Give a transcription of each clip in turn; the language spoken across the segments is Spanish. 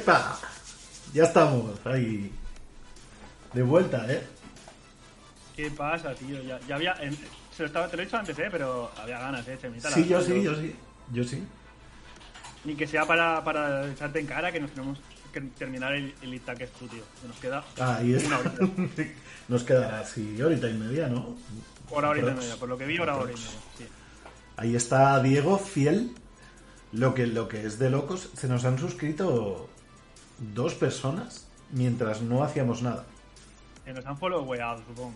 ¡Yepa! Ya estamos ahí. De vuelta, ¿eh? ¿Qué pasa, tío? Ya, ya había. en- se lo estaba, te lo he dicho antes, ¿eh? Pero había ganas, ¿eh? Chemita, Sí, la- yo sí, yo sí. Yo sí. Ni que sea para, para echarte en cara que nos tenemos que terminar el, el Itaque tío. Que nos queda Ahí es. una horita. Nos quedará así horita y media, ¿no? Hora, horita y media. Por lo que vi, hora, hora y media. Sí. Ahí está Diego, fiel. Lo que, lo que es de locos, se nos han suscrito dos personas mientras no hacíamos nada. Que nos han followado, supongo.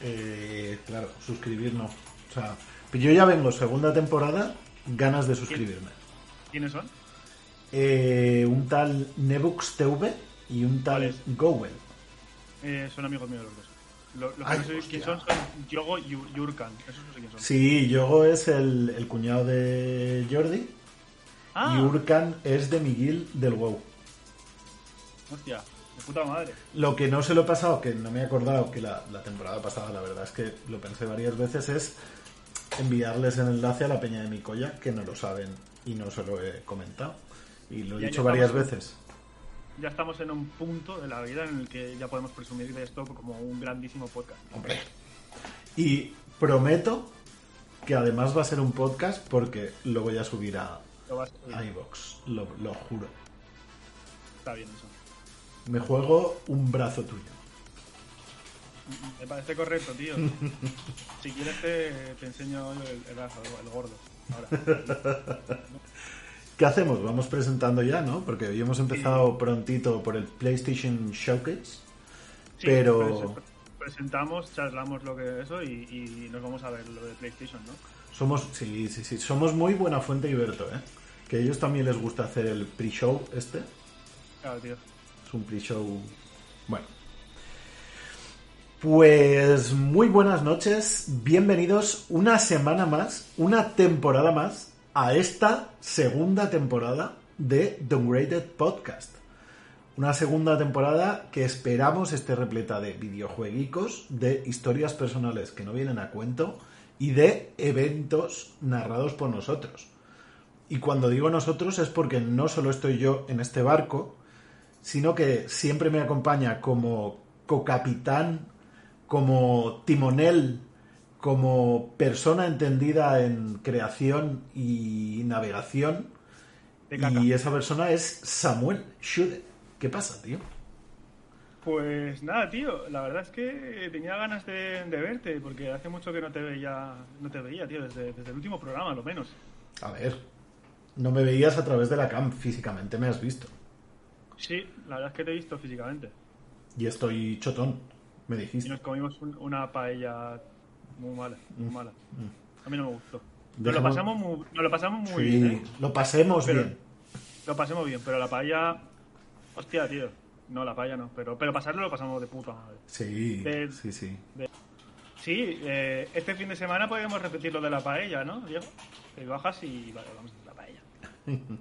Eh, claro, suscribir no. O sea, yo ya vengo segunda temporada, ganas de suscribirme. ¿Quiénes son? Eh, un tal Nebux TV y un tal. Gowell. Eh, son amigos míos los dos. Lo, los que Ay, no sé hostia. quién son son Yogo y Yur- Yurkan. Esos no sé quién son. Sí, Yogo es el, el cuñado de Jordi Ah, y Urkan es de Miguel del WoW. Hostia. De puta madre. Lo que no se lo he pasado, que no me he acordado que la, la temporada pasada, la verdad es que lo pensé varias veces, es enviarles el enlace a la peña de Micoya, que no lo saben y no se lo he comentado. Y lo he Ya, dicho ya varias estamos. veces. Ya estamos en un punto de la vida en el que ya podemos presumir de esto como un grandísimo podcast. Hombre. Y prometo que además va a ser un podcast porque lo voy a subir a, a a iVoox, lo, lo juro. Está bien eso. Me juego un brazo tuyo. Me parece correcto, tío. si quieres te, te enseño el, el, brazo, el gordo. Ahora. ¿Qué hacemos? Vamos presentando ya, ¿no? Porque hoy hemos empezado prontito por el PlayStation Showcase. Sí, pero pres- presentamos, charlamos lo que eso y, y nos vamos a ver lo de PlayStation, ¿no? somos, sí, sí, sí, somos muy buena fuente y Berto, ¿eh? Que a ellos también les gusta hacer el pre-show este. Claro, tío. Es un pre-show. Bueno. Pues muy buenas noches, bienvenidos una semana más, una temporada más a esta segunda temporada de Downgraded Podcast. Una segunda temporada que esperamos esté repleta de videojueguicos, de historias personales que no vienen a cuento y de eventos narrados por nosotros. Y cuando digo nosotros es porque no solo estoy yo en este barco, sino que siempre me acompaña como cocapitán, como timonel, como persona entendida en creación y navegación. Y esa persona es Samuel Schude. ¿Qué pasa, tío? Pues nada, tío. La verdad es que tenía ganas de, de verte porque hace mucho que no te veía, no te veía, tío, desde, desde el último programa, lo menos. A ver, no me veías a través de la cam, físicamente me has visto. Sí, la verdad es que te he visto físicamente. Y estoy chotón, me Y dijiste. nos comimos un- una paella muy mala, muy mala. A mí no me gustó. Nos lo pasamos muy, nos lo pasamos muy Sí, bien, ¿eh? lo pasemos Pero- bien. Lo pasemos bien, pero la paella... Hostia, tío. No, la paella no, pero, pero pasarlo lo pasamos de puta madre. Sí, de- sí, sí. Sí, eh, este fin de semana podemos repetir lo de la paella, ¿no, Diego? Te bajas y vale, vamos a la paella.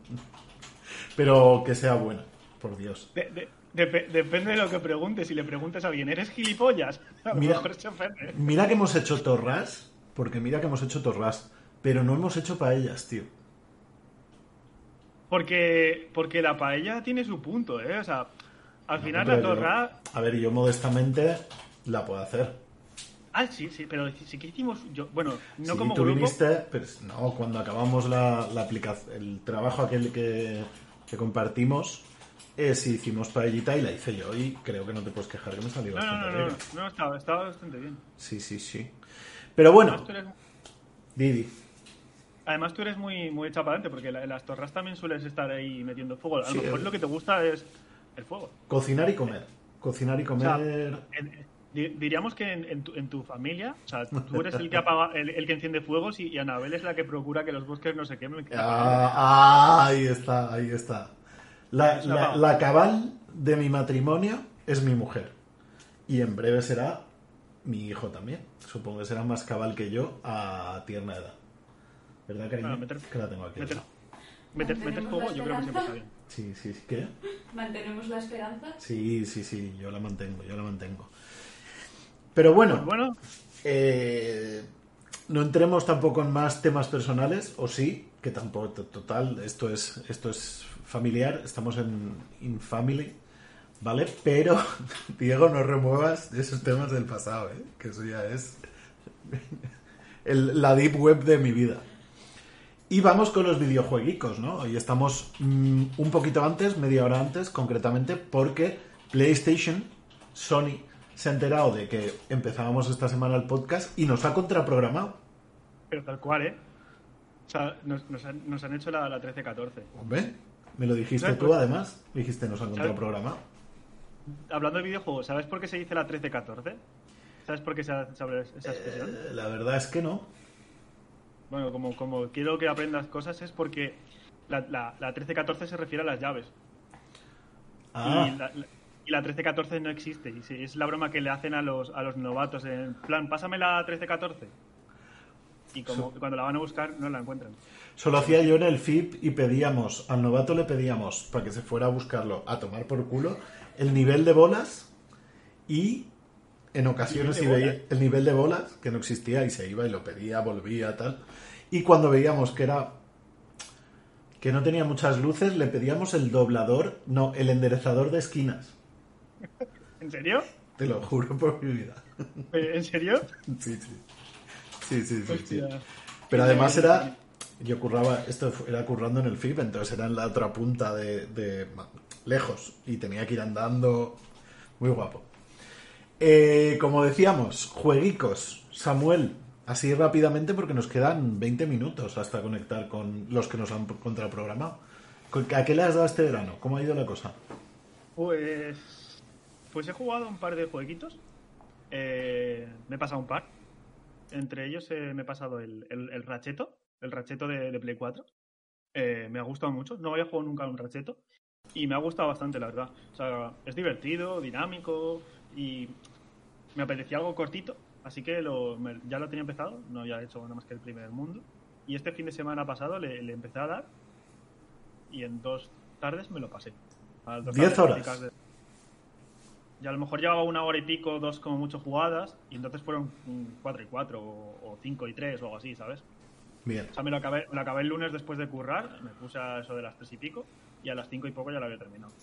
Pero que sea buena, por Dios. De- de- depe- depende de lo que preguntes. Si le preguntes a alguien, ¿eres gilipollas? A lo Mira. mejor se ofende. Mira que hemos hecho torras, porque mira que hemos hecho torras, pero no hemos hecho paellas, tío. Porque, porque la paella tiene su punto, ¿eh? O sea, al final la yo- torra... a ver, yo modestamente la puedo hacer. Ah, sí, sí, pero sí que hicimos... Yo, bueno, no Sí, como tú grupo... viniste, pero no, cuando acabamos la, la aplicación, el trabajo aquel que, que compartimos, eh, sí hicimos paellita y la hice yo y creo que no te puedes quejar que me salió No, no, bastante no, no, bien. no, estaba, estaba bastante bien. Sí, sí, sí. Pero bueno, Además, eres, Didi, además, tú eres muy, muy hecha para adelante, porque la- las torras también sueles estar ahí metiendo fuego. A lo mejor el- lo que te gusta es el fuego. cocinar y comer. Cocinar y O sea, comer. en- diríamos que en, en tu, en tu familia, o sea, tú eres el que apaga, el, el que enciende fuegos y, y Anabel es la que procura que los bosques no se quemen. que Ah, ah, ahí está, ahí está. La, la- cabal de mi matrimonio es mi mujer. Y en breve será mi hijo también. Supongo que será más cabal que yo a tierna edad. ¿Verdad, cariño? Bueno, meter- que la tengo aquí. meter, fuego, yo creo que siempre está bien. Sí, sí, sí. ¿Qué? Mantenemos la esperanza. Sí, sí, sí. Yo la mantengo, yo la mantengo. Pero bueno, Pues bueno, Eh, no entremos tampoco en más temas personales, o sí, que tampoco, total, esto es, esto es familiar, estamos en in family, ¿vale? Pero, Diego, no remuevas esos temas del pasado, ¿eh? Que eso ya es el- la deep web de mi vida. Y vamos con los videojueguicos, ¿no? Hoy estamos mm, un poquito antes, media hora antes, concretamente, porque PlayStation, Sony, se ha enterado de que empezábamos esta semana el podcast y nos ha contraprogramado. pero tal cual, ¿eh? O sea, nos, nos han, nos han hecho la, la 13-14. Hombre, me lo dijiste ¿Sabes tú además. Dijiste, nos han ¿Sabes? contraprogramado. Hablando de videojuegos, ¿sabes por qué se dice la 13-14? ¿Sabes por qué se hace esa expresión? Eh, la verdad es que no. Bueno, como, como quiero que aprendas cosas es porque la, la, la 13-14 se refiere a las llaves. Ah, Y la, y la 13-14 no existe. Y es la broma que le hacen a los, a los novatos. En plan, pásame la 13-14. Y como cuando la van a buscar, no la encuentran. solo hacía yo en el FIP y pedíamos, al novato le pedíamos, para que se fuera a buscarlo, a tomar por culo, el nivel de bolas y en ocasiones ¿Nivel si veía el nivel de bolas, que no existía, y se iba y lo pedía, volvía, tal. Y cuando veíamos que era que no tenía muchas luces, le pedíamos el doblador, no, el enderezador de esquinas. ¿En serio? Te lo juro por mi vida. ¿En serio? Sí, sí. Sí, sí, sí. Pero además era. Yo curraba. Esto era currando en el FIP, entonces era en la otra punta de. de- lejos. Y tenía que ir andando. Muy guapo. Eh, como decíamos, jueguicos. Samuel, así rápidamente porque nos quedan 20 minutos hasta conectar con los que nos han contraprogramado. ¿A qué le has dado este verano? ¿Cómo ha ido la cosa? Pues. Pues he jugado un par de jueguitos. Eh, me he pasado un par. Entre ellos eh, me he pasado el, el, el Racheto, el Racheto de, de Play 4. Eh, me ha gustado mucho. No había jugado nunca un Racheto. Y me ha gustado bastante, la verdad. O sea, es divertido, dinámico y me apetecía algo cortito. Así que lo, me- ya lo tenía empezado. No había hecho nada más que el primer mundo. Y este fin de semana pasado le, le empecé a dar. Y en dos tardes me lo pasé. A las dos Diez tardes horas. prácticas de- y a lo mejor llevaba una hora y pico, dos como mucho jugadas, y entonces fueron mm, cuatro y cuatro, o, cinco y tres, o algo así, ¿sabes? Bien. O sea, me lo acabé, lo acabé el lunes después de currar, me puse a eso de las tres y pico, y a las cinco y poco ya lo había terminado.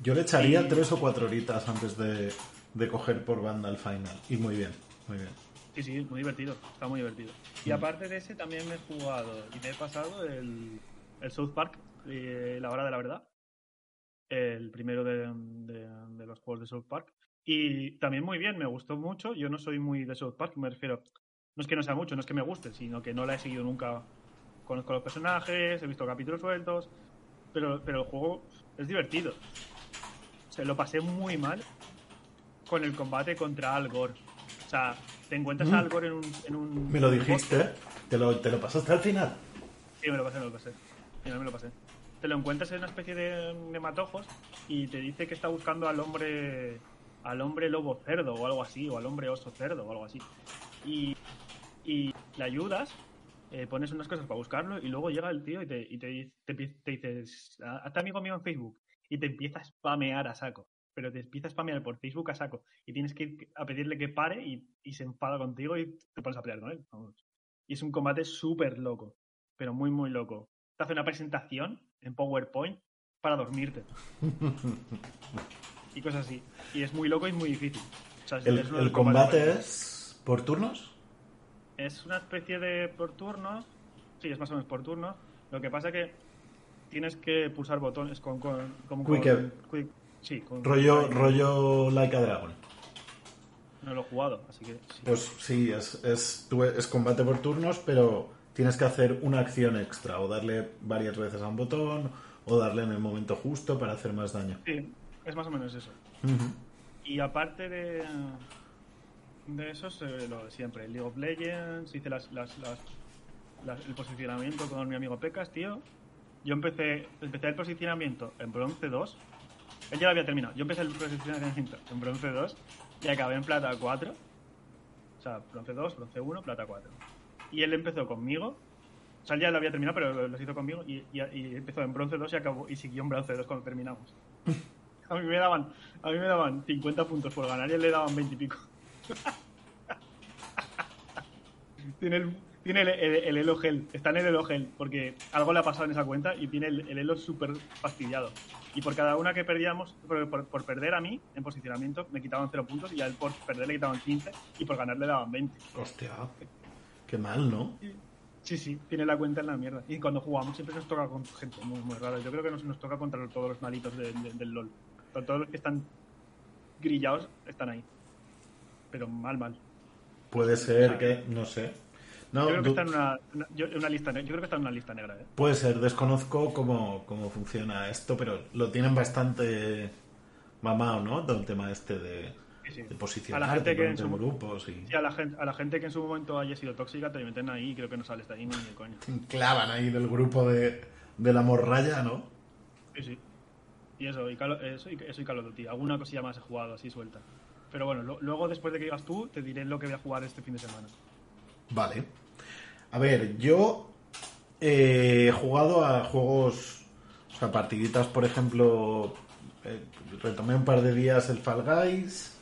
Yo le echaría Y- tres o cuatro horitas antes de, de coger por banda el final. Y muy bien, muy bien. Sí, sí, muy divertido, está muy divertido. Y aparte de ese también me he jugado y me he pasado el, el South Park, eh, La Hora de la Verdad, el primero de, de- de los juegos de South Park. Y también muy bien, me gustó mucho. Yo no soy muy de South Park, me refiero, no es que no sea mucho, no es que me guste, sino que no la he seguido nunca. Conozco los personajes, he visto capítulos sueltos, pero, pero el juego es divertido. Se lo pasé muy mal con el combate contra Al Gore. O sea, te encuentras a Al Gore en un, en un- Me lo dijiste. ¿Te lo, te lo pasaste al final? Sí, me lo pasé, me lo pasé. Sí, me lo pasé. Te lo encuentras en una especie de, matojos y te dice que está buscando al hombre al hombre lobo cerdo o algo así, o al hombre oso cerdo o algo así. Y, y le ayudas, eh, pones unas cosas para buscarlo y luego llega el tío y te, y te, te dices, hazte amigo mío en Facebook y te empieza a spamear a saco. Pero te empieza a spamear por Facebook a saco y tienes que ir a pedirle que pare y, y se enfada contigo y te pones a pelear con él. Vamos. Y es un combate súper loco, pero muy, muy loco. Te hace una presentación en PowerPoint para dormirte. y cosas así. Y es muy loco y muy difícil. O sea, es ¿El, combate es por turnos? Es una especie de por turnos. Sí, es más o menos por turnos. Lo que pasa que tienes que pulsar botones con. con, como Quick con- quick- sí, con. Rollo, con- rollo Like a Dragon. No lo he jugado, así que. sí. Pues sí, es, es, es combate por turnos, pero tienes que hacer una acción extra o darle varias veces a un botón o darle en el momento justo para hacer más daño. Sí, es más o menos eso. Y aparte de, de eso, es eh, lo de siempre. League of Legends, hice las, las, las- las- el posicionamiento con mi amigo Pecas, tío. Yo empecé, empecé el posicionamiento en bronce 2. Él ya lo había terminado. Yo empecé el posicionamiento en bronce 2 y acabé en plata 4. O sea, bronce 2, bronce 1, plata 4. Y él empezó conmigo. O sea, él ya lo había terminado, pero los hizo conmigo. Y, y- y empezó en bronce 2 y acabó y siguió en bronce 2 cuando terminamos. A mí me daban, a mí me daban 50 puntos por ganar y él le daban 20 y pico. tiene el, tiene el, el, el elo gel, está en el elo gel, porque algo le ha pasado en esa cuenta y tiene el, el elo súper fastidiado. Y por cada una que perdíamos, por, por- por perder a mí en posicionamiento, me quitaban 0 puntos y a él por perder le quitaban 15 y por ganar le daban 20. Hostia, qué mal, ¿no? Sí, sí, tiene la cuenta en la mierda. Y cuando jugamos siempre nos toca con gente muy, muy rara. Yo creo que nos, nos toca contra todos los malitos de- de- del LOL. Todos los que están grillados están ahí. Pero mal, mal. Puede ser que, no sé. No, Yo creo que está en una, una- lista Yo creo que está en una lista negra, ¿eh? puede ser, desconozco cómo, cómo funciona esto, pero lo tienen bastante mamado, ¿no? Todo el tema este de, Sí, de A la gente que en su- grupos y Sí, a la, gente, a la gente que en su momento haya sido tóxica te meten ahí y creo que no sales de ahí ni de coño. te clavan ahí del grupo de, de la morralla, ¿no? Sí, sí. Y eso, y Call, eso, y, eso y Call of Duty. Alguna cosilla más he jugado así suelta. Pero bueno, lo- luego después de que digas tú, te diré lo que voy a jugar este fin de semana. Vale. A ver, yo eh, he jugado a juegos, o sea, partiditas, por ejemplo, eh, retomé un par de días el Fall Guys,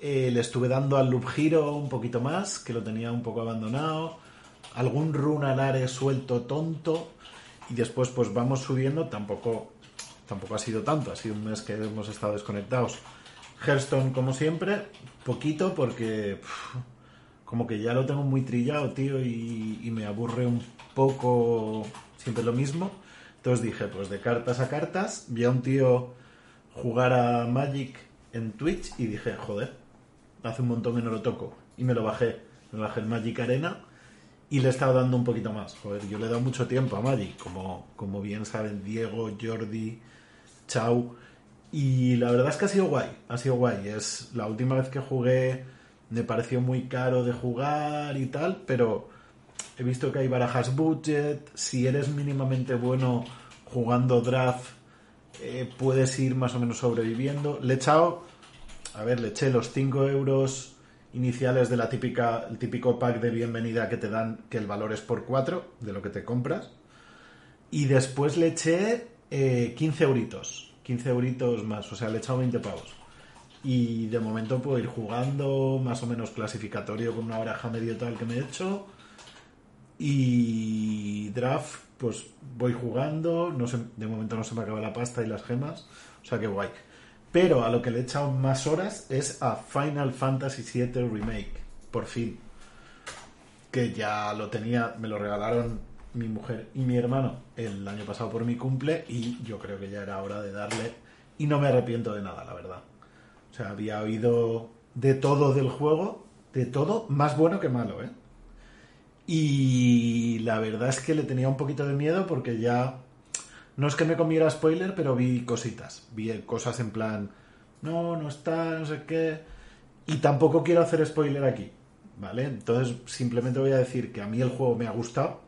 eh, le estuve dando al Loop Hero un poquito más, que lo tenía un poco abandonado, algún run alare suelto tonto, y después pues vamos subiendo, tampoco, tampoco ha sido tanto, ha sido un mes que hemos estado desconectados. Hearthstone, como siempre, poquito porque... como que ya lo tengo muy trillado, tío, y, y me aburre un poco siempre lo mismo. Entonces dije, pues de cartas a cartas, vi a un tío jugar a Magic en Twitch y dije, joder, hace un montón que no lo toco. Y me lo bajé, me bajé el Magic Arena y le he estado dando un poquito más. Joder, yo le he dado mucho tiempo a Magic, como, como bien saben Diego, Jordi, Chau. Y la verdad es que ha sido guay, ha sido guay. Es la última vez que jugué me pareció muy caro de jugar y tal, pero he visto que hay barajas budget. Si eres mínimamente bueno jugando draft, eh, puedes ir más o menos sobreviviendo. Le he echado, a ver, le eché los 5 euros iniciales de la típica, el típico pack de bienvenida que te dan, que el valor es por 4 de lo que te compras. Y después le eché eh, 15 euritos. 15 euritos más, o sea, le he echado 20 pavos. Y de momento puedo ir jugando, más o menos clasificatorio con una baraja medio tal que me he hecho. Y draft, pues voy jugando. No sé, de momento no se me acaba la pasta y las gemas. O sea que guay. Pero a lo que le he echado más horas es a Final Fantasy VII Remake. Por fin. Que ya lo tenía, me lo regalaron mi mujer y mi hermano el año pasado por mi cumple. Y yo creo que ya era hora de darle. Y no me arrepiento de nada, la verdad. O sea, había oído de todo del juego, de todo, más bueno que malo, ¿eh? Y la verdad es que le tenía un poquito de miedo porque ya... No es que me comiera spoiler, pero vi cositas. Vi cosas en plan... No, no está, no sé qué... Y tampoco quiero hacer spoiler aquí, ¿vale? Entonces simplemente voy a decir que a mí el juego me ha gustado,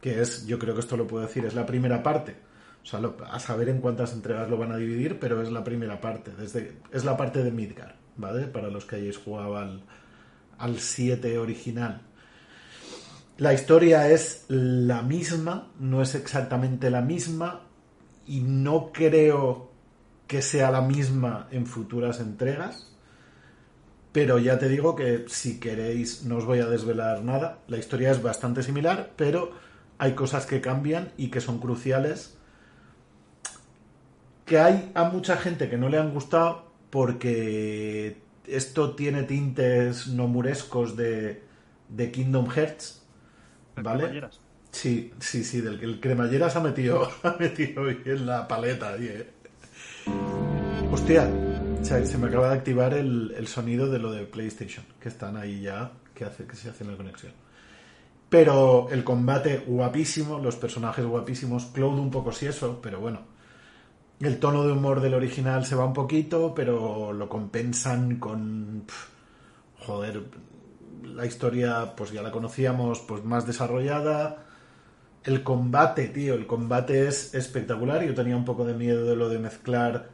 que es, yo creo que esto lo puedo decir, es la primera parte. O sea, a saber en cuántas entregas lo van a dividir, pero es la primera parte, desde, es la parte de Midgar, ¿vale? Para los que hayáis jugado al, al 7 original. La historia es la misma, no es exactamente la misma y no creo que sea la misma en futuras entregas. Pero ya te digo que si queréis, no os voy a desvelar nada. La historia es bastante similar, pero hay cosas que cambian y que son cruciales. Que hay a mucha gente que no le han gustado porque esto tiene tintes nomurescos de, de Kingdom Hearts. ¿Vale? Sí, sí, sí, del que el cremalleras ha metido, ha metido hoy en la paleta. ahí, eh. Hostia, se, se me acaba de activar el, el sonido de lo de PlayStation, que están ahí ya, que hace que se hace la conexión. Pero el combate guapísimo, los personajes guapísimos, Cloud un poco si eso, pero bueno. El tono de humor del original se va un poquito, pero lo compensan con... joder, la historia pues ya la conocíamos pues más desarrollada. El combate, tío, el combate es espectacular. Yo tenía un poco de miedo de lo de mezclar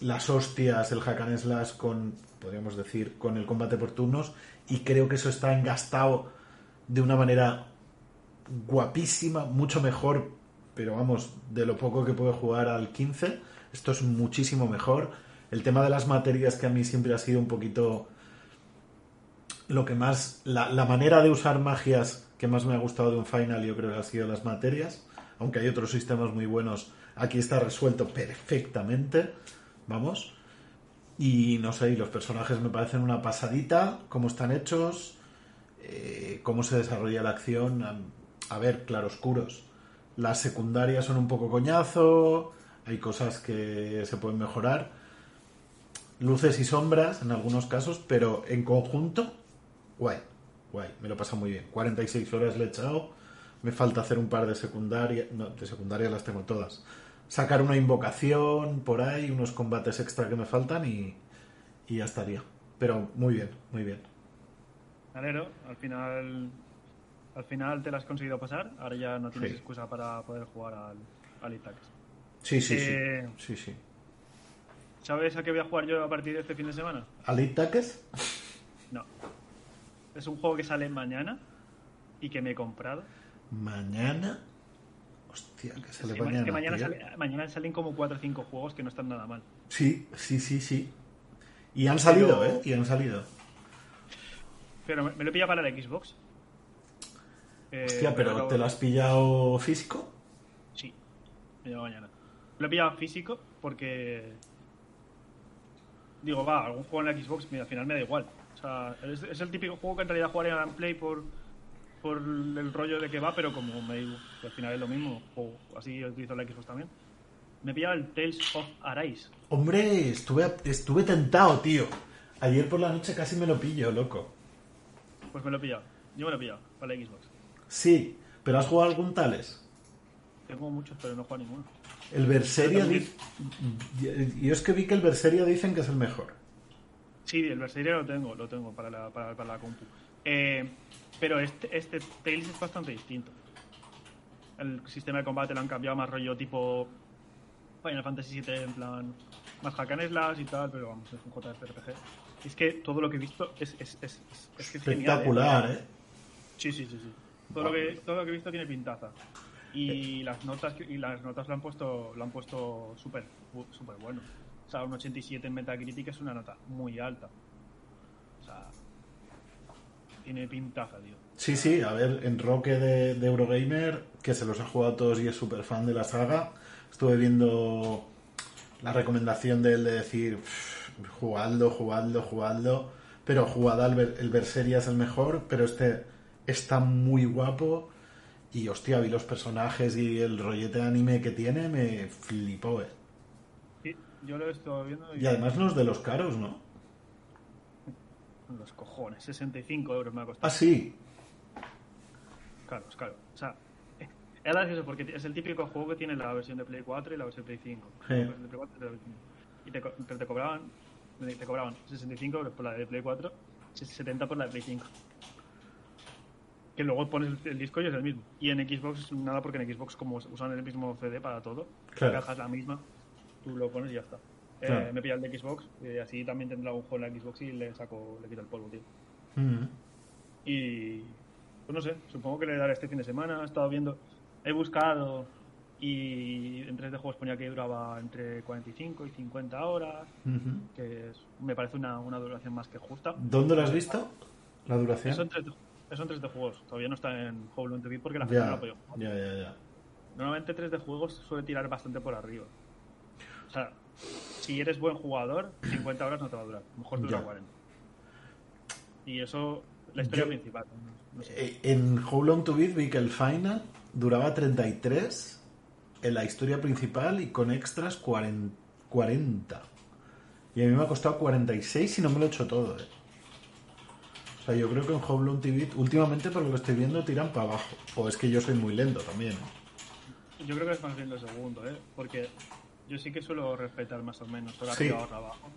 las hostias, el hack slash con, podríamos decir, con el combate por turnos. Y creo que eso está engastado de una manera guapísima, mucho mejor, pero vamos, de lo poco que puedo jugar al 15, esto es muchísimo mejor. El tema de las materias que a mí siempre ha sido un poquito lo que más, la, la manera de usar magias que más me ha gustado de un final yo creo que ha sido las materias, aunque hay otros sistemas muy buenos, aquí está resuelto perfectamente, vamos. Y no sé, y los personajes me parecen una pasadita, cómo están hechos, eh, cómo se desarrolla la acción. A, a ver, claroscuros. Las secundarias son un poco coñazo, hay cosas que se pueden mejorar. Luces y sombras en algunos casos, pero en conjunto, guay, guay, me lo pasa muy bien. 46 horas le he echado, me falta hacer un par de secundarias, no, de secundarias las tengo todas. Sacar una invocación por ahí, unos combates extra que me faltan y, y ya estaría. Pero muy bien, muy bien. Alero, al final, al final te la has conseguido pasar. Ahora ya no tienes Sí. excusa para poder jugar al, al Itax. Sí, sí, Eh, sí. Sí, sí. ¿Sabes a qué voy a jugar yo a partir de este fin de semana? ¿Alid Taques? No. Es un juego que sale mañana y que me he comprado. Mañana. Hostia, que se le Que ma- mañana. que mañana, sale- salen como 4 o 5 juegos que no están nada mal. Sí, sí, sí, sí. Y han salido, Pero- ¿eh? Y han salido. Pero me, me lo he pillado para la Xbox. Eh, Hostia, pero lo- ¿te lo has pillado físico? Sí, me llevo mañana. Lo he pillado físico porque. Digo, va, algún juego en la Xbox, mira, al final me da igual. O sea, es, es el típico juego que en realidad jugaría en Play por, por el rollo de que va, pero como me digo, que al final es lo mismo, juego, así utilizo la Xbox también. Me he pillado el Tales of Arise. Hombre, estuve, estuve tentado, tío. Ayer por la noche casi me lo pillo, loco. Pues me lo he pillado. Yo me lo he pillado para la Xbox. Sí, pero ¿has jugado algún tales? Tengo muchos, pero no juego a ninguno. El Berseria. Yo es que vi que el Berseria dicen que es el mejor. Sí, el Berseria lo tengo, lo tengo para la, para, para la compu. Eh, pero este, este Tales es bastante distinto. El sistema de combate lo han cambiado más rollo tipo Final Fantasy VII, en plan más hack and slash y tal, pero vamos, es un JRPG. Es que todo lo que he visto es, es, es, es, es que es genial, Espectacular, ¿eh? Sí, sí, sí, sí. Todo lo que, todo lo que he visto tiene pintaza. Y las notas y las notas lo han puesto lo han puesto súper súper bueno. O sea, un 87 en Metacritic es una nota muy alta. O sea, tiene pintaza, tío. Sí, sí, a ver, en Roque de, Eurogamer, que se los ha jugado todos y es súper fan de la saga, estuve viendo la recomendación de él de decir, "Pff, jugadlo, jugadlo, jugadlo, pero jugad al el Berseria es el mejor, pero este está muy guapo y hostia, vi los personajes y el rollete de anime que tiene, me flipó, eh. Yo lo he estado viendo y, Y además no es de los caros, ¿no? los cojones, 65 euros me ha costado. Ah, sí. Claro, es caro. O sea, es gracioso porque es el típico juego que tiene la versión de Play 4 y la versión de Play 5. Sí. La versión de Play 4 y te, pero te cobraban te cobraban 65 euros por la de Play 4, 70 por la de Play 5. Que luego pones el, el disco y es el mismo. Y en Xbox nada porque en Xbox como usan el mismo CD para todo, Claro. la caja es la misma, tú lo pones y ya está. Eh, me pilla el de Xbox, y así también tendrá un juego en la Xbox y le saco, le quito el polvo, tío. Mm. Y pues no sé, supongo que le daré este fin de semana. He estado viendo, he buscado y en 3D juegos ponía que duraba entre 45 y 50 horas, Ujú. que es- me parece una, una duración más que justa. ¿Dónde lo has visto? ¿La duración? Eso en 3D, eso en 3D juegos, todavía no está en Howlund TV porque la gente no lo Ya, ha podido jugar. ya, ya, ya. Normalmente 3D juegos suele tirar bastante por arriba. O sea, si eres buen jugador, 50 horas no te va a durar. Mejor dura Ya. 40. Y eso, la historia Yo- principal. No sé. Eh, En How Long to Beat vi que el final duraba 33 en la historia principal y con extras 40. 40. Y a mí me ha costado 46 y no me lo he hecho todo. eh. O sea, yo creo que en to Beat últimamente por lo que estoy viendo tiran para abajo. O es que yo soy muy lento también. Yo creo que es más bien lo segundo, ¿eh? Porque yo sí que suelo respetar más o menos, hora Sí. arriba, abajo.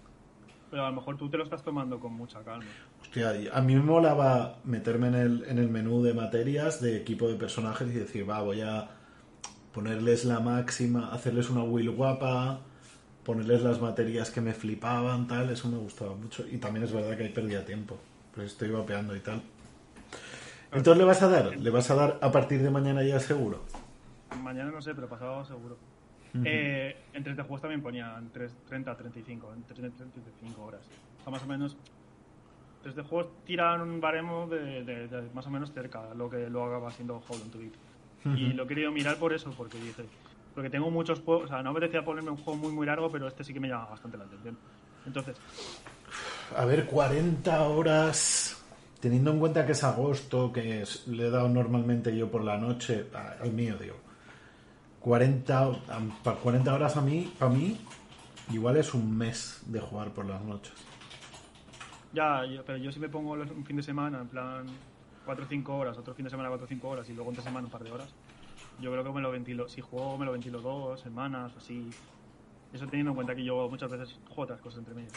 Pero a lo mejor tú te lo estás tomando con mucha calma. Hostia, a mí me molaba meterme en el, en el menú de materias de equipo de personajes y decir, va, voy a ponerles la máxima, hacerles una will guapa, ponerles las materias que me flipaban, tal, eso me gustaba mucho. Y también es verdad que ahí perdía tiempo, pues estoy vapeando y tal. Entonces le vas a dar, le vas a dar a partir de mañana ya seguro. Mañana no sé, pero pasado seguro. Eh, en 30 juegos también ponía en 3, 30 a 35, en 30 a 35 horas. O sea, más o menos. 3 de juegos tiran un baremo de, de- de más o menos cerca a lo que lo acaba siendo Hold on to It. Y lo he querido mirar por eso, porque dice. Porque tengo muchos juegos, o sea, no me decía ponerme un juego muy muy largo, pero este sí que me llama bastante la atención. Entonces, A ver, 40 horas. Teniendo en cuenta que es agosto, que es- le he dado normalmente yo por la noche, a- al mío, digo. 40, para 40 horas a mí, para mí, igual es un mes de jugar por las noches. Ya, yo- pero yo si me pongo los- un fin de semana, en plan 4 o 5 horas, otro fin de semana 4 o 5 horas y luego entre semana un par de horas, yo creo que me lo ventilo. Si juego, me lo ventilo dos semanas o así. Eso teniendo en cuenta que yo muchas veces juego otras cosas entre medio.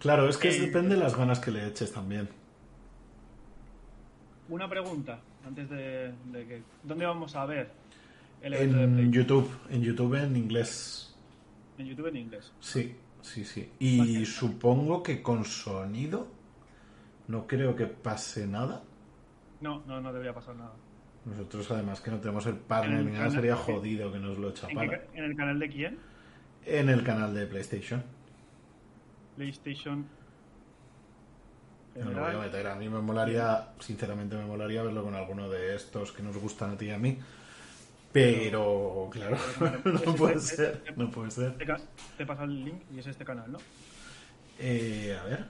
Claro, es que Eh, depende de las ganas que le eches también. Una pregunta antes de, de que. ¿Dónde vamos a ver el evento de En Play? YouTube, en YouTube en inglés. En YouTube en inglés. Sí, sí, sí. Y supongo que con sonido no creo que pase nada. No, no, no debería pasar nada. Nosotros además que no tenemos el partner En ni nada, sería jodido que nos lo ¿En, chapara. ca- en el canal de quién? En el canal de PlayStation. PlayStation. No lo voy a meter. A mí me molaría, sinceramente me molaría verlo con alguno de estos que nos gustan a ti y a mí. Pero, claro, no puede ser. No puede ser. Te, ca- te pasa el link y es este canal, ¿no? Eh, a ver.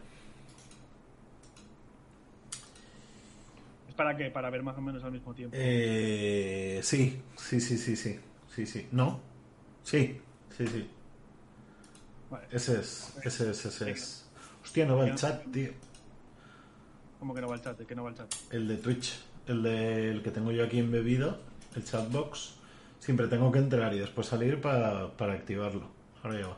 ¿Es para qué? Para ver más o menos al mismo tiempo. Eh, sí, sí, sí, sí, sí. Sí, sí. ¿No? Sí, sí, sí. Vale. Ese es, ese es, ese es. Hostia, no va el chat, tío. ¿Cómo que no va el chat? ¿De qué no va el chat? El de Twitch, el, de, el que tengo yo aquí embebido, el chatbox. Siempre tengo que entrar y después salir para, para activarlo. Ahora ya va.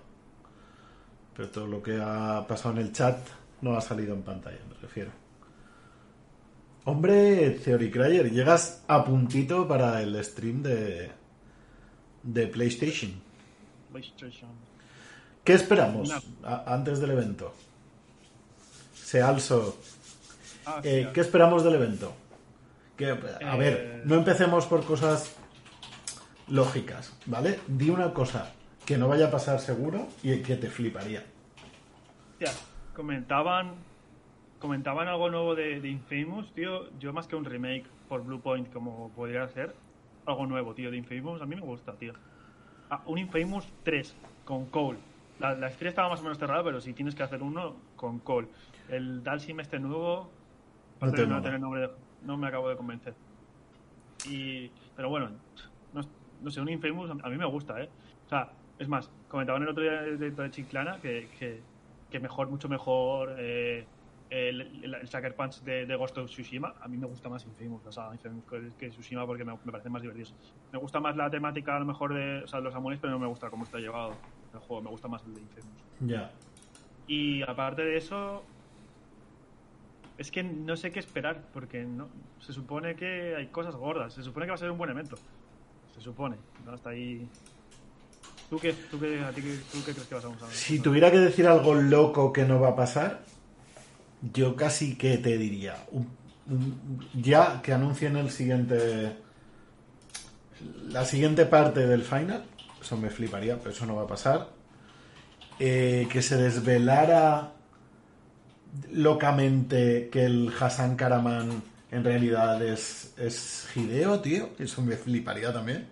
Pero todo lo que ha pasado en el chat no ha salido en pantalla, me refiero. Hombre, Theory Cryer, llegas a puntito para el stream de, de PlayStation. PlayStation. ¿Qué esperamos a- antes del evento? Se alzo. Ah, Eh. ¿Qué esperamos del evento? Que, a Eh, ver, no empecemos por cosas lógicas, ¿vale? Di una cosa que no vaya a pasar seguro y que te fliparía. Hostia, comentaban, comentaban algo nuevo de, de Infamous, tío. Yo más que un remake por Bluepoint como podría ser, algo nuevo, tío, de Infamous. A mí me gusta, tío. Ah, un Infamous 3 con Cole. La, la historia estaba más o menos cerrada, pero si tienes que hacer uno con Cole. El Dalsim este nuevo, No de no nombre, no me acabo de convencer. Y, pero bueno, no, no sé, un Infamous a mí me gusta, ¿eh? O sea, es más, comentaban el otro día de, de Chiclana que, que, que mejor, mucho mejor eh, el, el, el Sucker Punch de, de Ghost of Tsushima. A mí me gusta más Infamous, o sea, Infamous que, que Tsushima porque me, me parece más divertido. Me gusta más la temática, a lo mejor, de o sea, los samuráis, pero no me gusta cómo está llevado el juego. Me gusta más el de Infamous. Ya. Y aparte de eso, es que no sé qué esperar, porque no se supone que hay cosas gordas, se supone que va a ser un buen evento. Se supone. Hasta ahí. ¿Tú qué, tú qué, a ti tú qué crees que vas a usar? Si tuviera que decir algo loco que no va a pasar, yo casi que te diría, ya que anuncien el siguiente, la siguiente parte del final, eso me fliparía, pero eso no va a pasar. Eh, que se desvelara locamente que el Hassan Karaman en realidad es, es Hideo, tío, eso me fliparía también.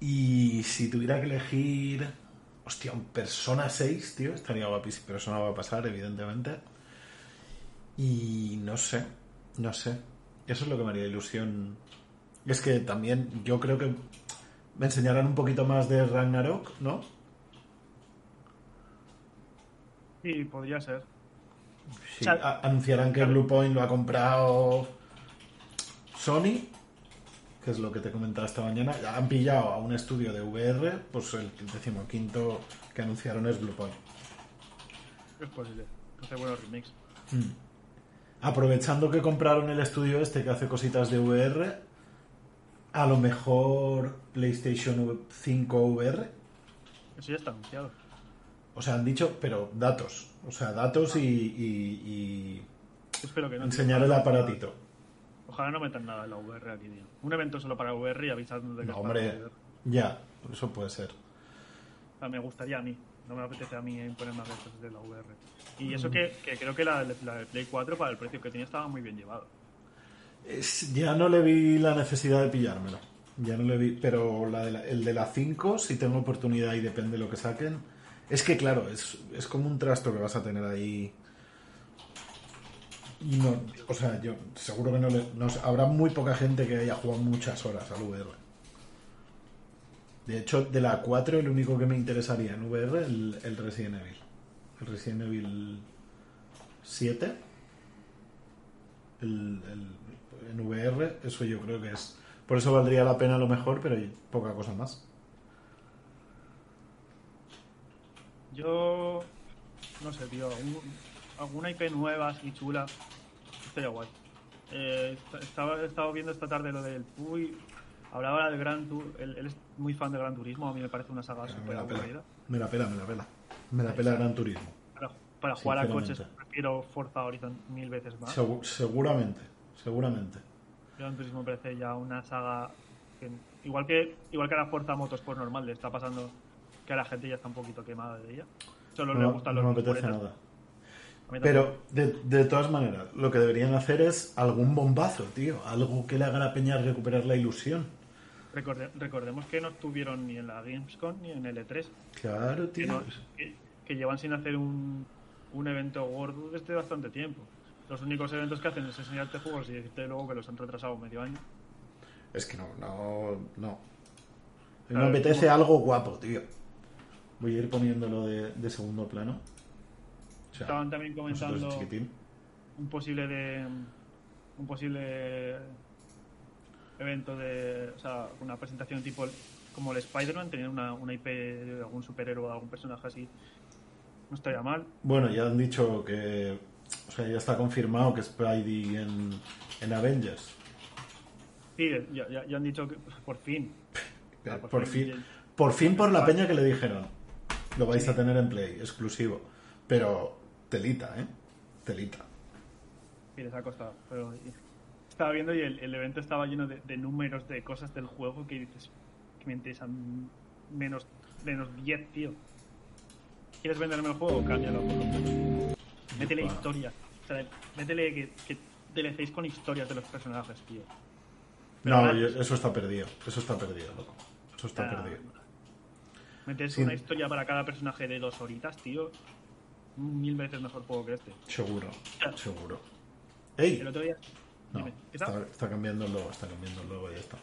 Y si tuviera que elegir. Hostia, un Persona 6, tío, estaría guapísimo. Pero eso no va a pasar, evidentemente. Y no sé, no sé. Eso es lo que me haría ilusión. Es que también yo creo que me enseñarán un poquito más de Ragnarok, ¿no? Sí, podría ser. Sí, O sea, a- anunciarán que Blue Point lo ha comprado Sony, que es lo que te comentaba esta mañana. Han pillado a un estudio de VR, pues el decimoquinto que anunciaron es Blue Point. Es posible. Hace buenos remakes. Aprovechando que compraron el estudio este que hace cositas de VR, a lo mejor PlayStation 5 VR. Eso ya está anunciado. O sea, han dicho, pero datos. O sea, datos y, y- Espero que no. enseñar el aparatito. Ojalá no metan nada en la VR aquí, tío. Un evento solo para VR y avisando de que No, hombre, ya, eso puede ser. O sea, me gustaría a mí. No me apetece a mí imponer más veces de la VR. Y eso que, que creo que la, la de Play 4 para el precio que tenía estaba muy bien llevado. Es- ya no le vi la necesidad de pillármelo. Ya no le vi. Pero la de la- el de la 5, si tengo oportunidad y depende de lo que saquen. Es que, claro, es, es como un trasto que vas a tener ahí. Y no. O sea, yo seguro que no le. habrá muy poca gente que haya jugado muchas horas al VR. De hecho, de la 4, el único que me interesaría en VR el, el Resident Evil. El Resident Evil 7 el, el- en VR, eso yo creo que es. Por eso valdría la pena lo mejor, pero poca cosa más. Yo. No sé, tío. algún- alguna IP nueva, así chula. Estaría guay. Eh, est- estaba, he estado viendo esta tarde lo del Puy. Hablaba del Gran Tour. Él, él es muy fan de Gran Turismo. A mí me parece una saga súper aburrida. me la pela, me la pela. Me la pela Gran Turismo. Para, para jugar a coches prefiero Forza Horizon mil veces más. Segu- seguramente, seguramente. Gran Turismo me parece ya una saga que, igual que igual que la Forza Motorsport normal, le está pasando que la gente ya está un poquito quemada de ella. Solo le No, gustan no los me apetece nada. Pero, de, de todas maneras, lo que deberían hacer es algún bombazo, tío. Algo que le haga a la peña recuperar la ilusión. Recorde- recordemos que no estuvieron ni en la Gamescom ni en el E3, Claro, que, tío. no- que- que llevan sin hacer un, un evento gordo desde bastante tiempo. Los únicos eventos que hacen es enseñarte juegos y decirte luego que los han retrasado medio año. Es que no, no, no. Me Claro, apetece como- algo guapo, tío. Voy a ir poniéndolo de, de segundo plano. O sea, Estaban también comentando un posible de un posible evento de o sea una presentación tipo como el Spider-Man tener una, una IP de algún superhéroe o algún personaje así no estaría mal Bueno, ya han dicho que. O sea, ya está confirmado que Spidey en, en Avengers. sí ya, ya- ya han dicho que por fin Ah, por, por fin. fin. Por fin por la peña que le dijeron. Lo vais a tener en Play, exclusivo. Pero telita, ¿eh? Telita. sí les ha costado pero estaba viendo y el, el evento estaba lleno de, de números de cosas del juego que dices que me interesan menos menos 10 tío ¿quieres venderme el juego? cámbialo por completo métele historia o sea, métele que, que DLCs con historias de los personajes tío Pero No, eso está perdido. Eso está perdido, loco. Eso está Ah, perdido. Metes Sí. una historia para cada personaje de dos horitas tío mil veces mejor juego que este Seguro, seguro. ¡Ey! el otro día No, está, está cambiando el logo, está cambiando el logo, ya está.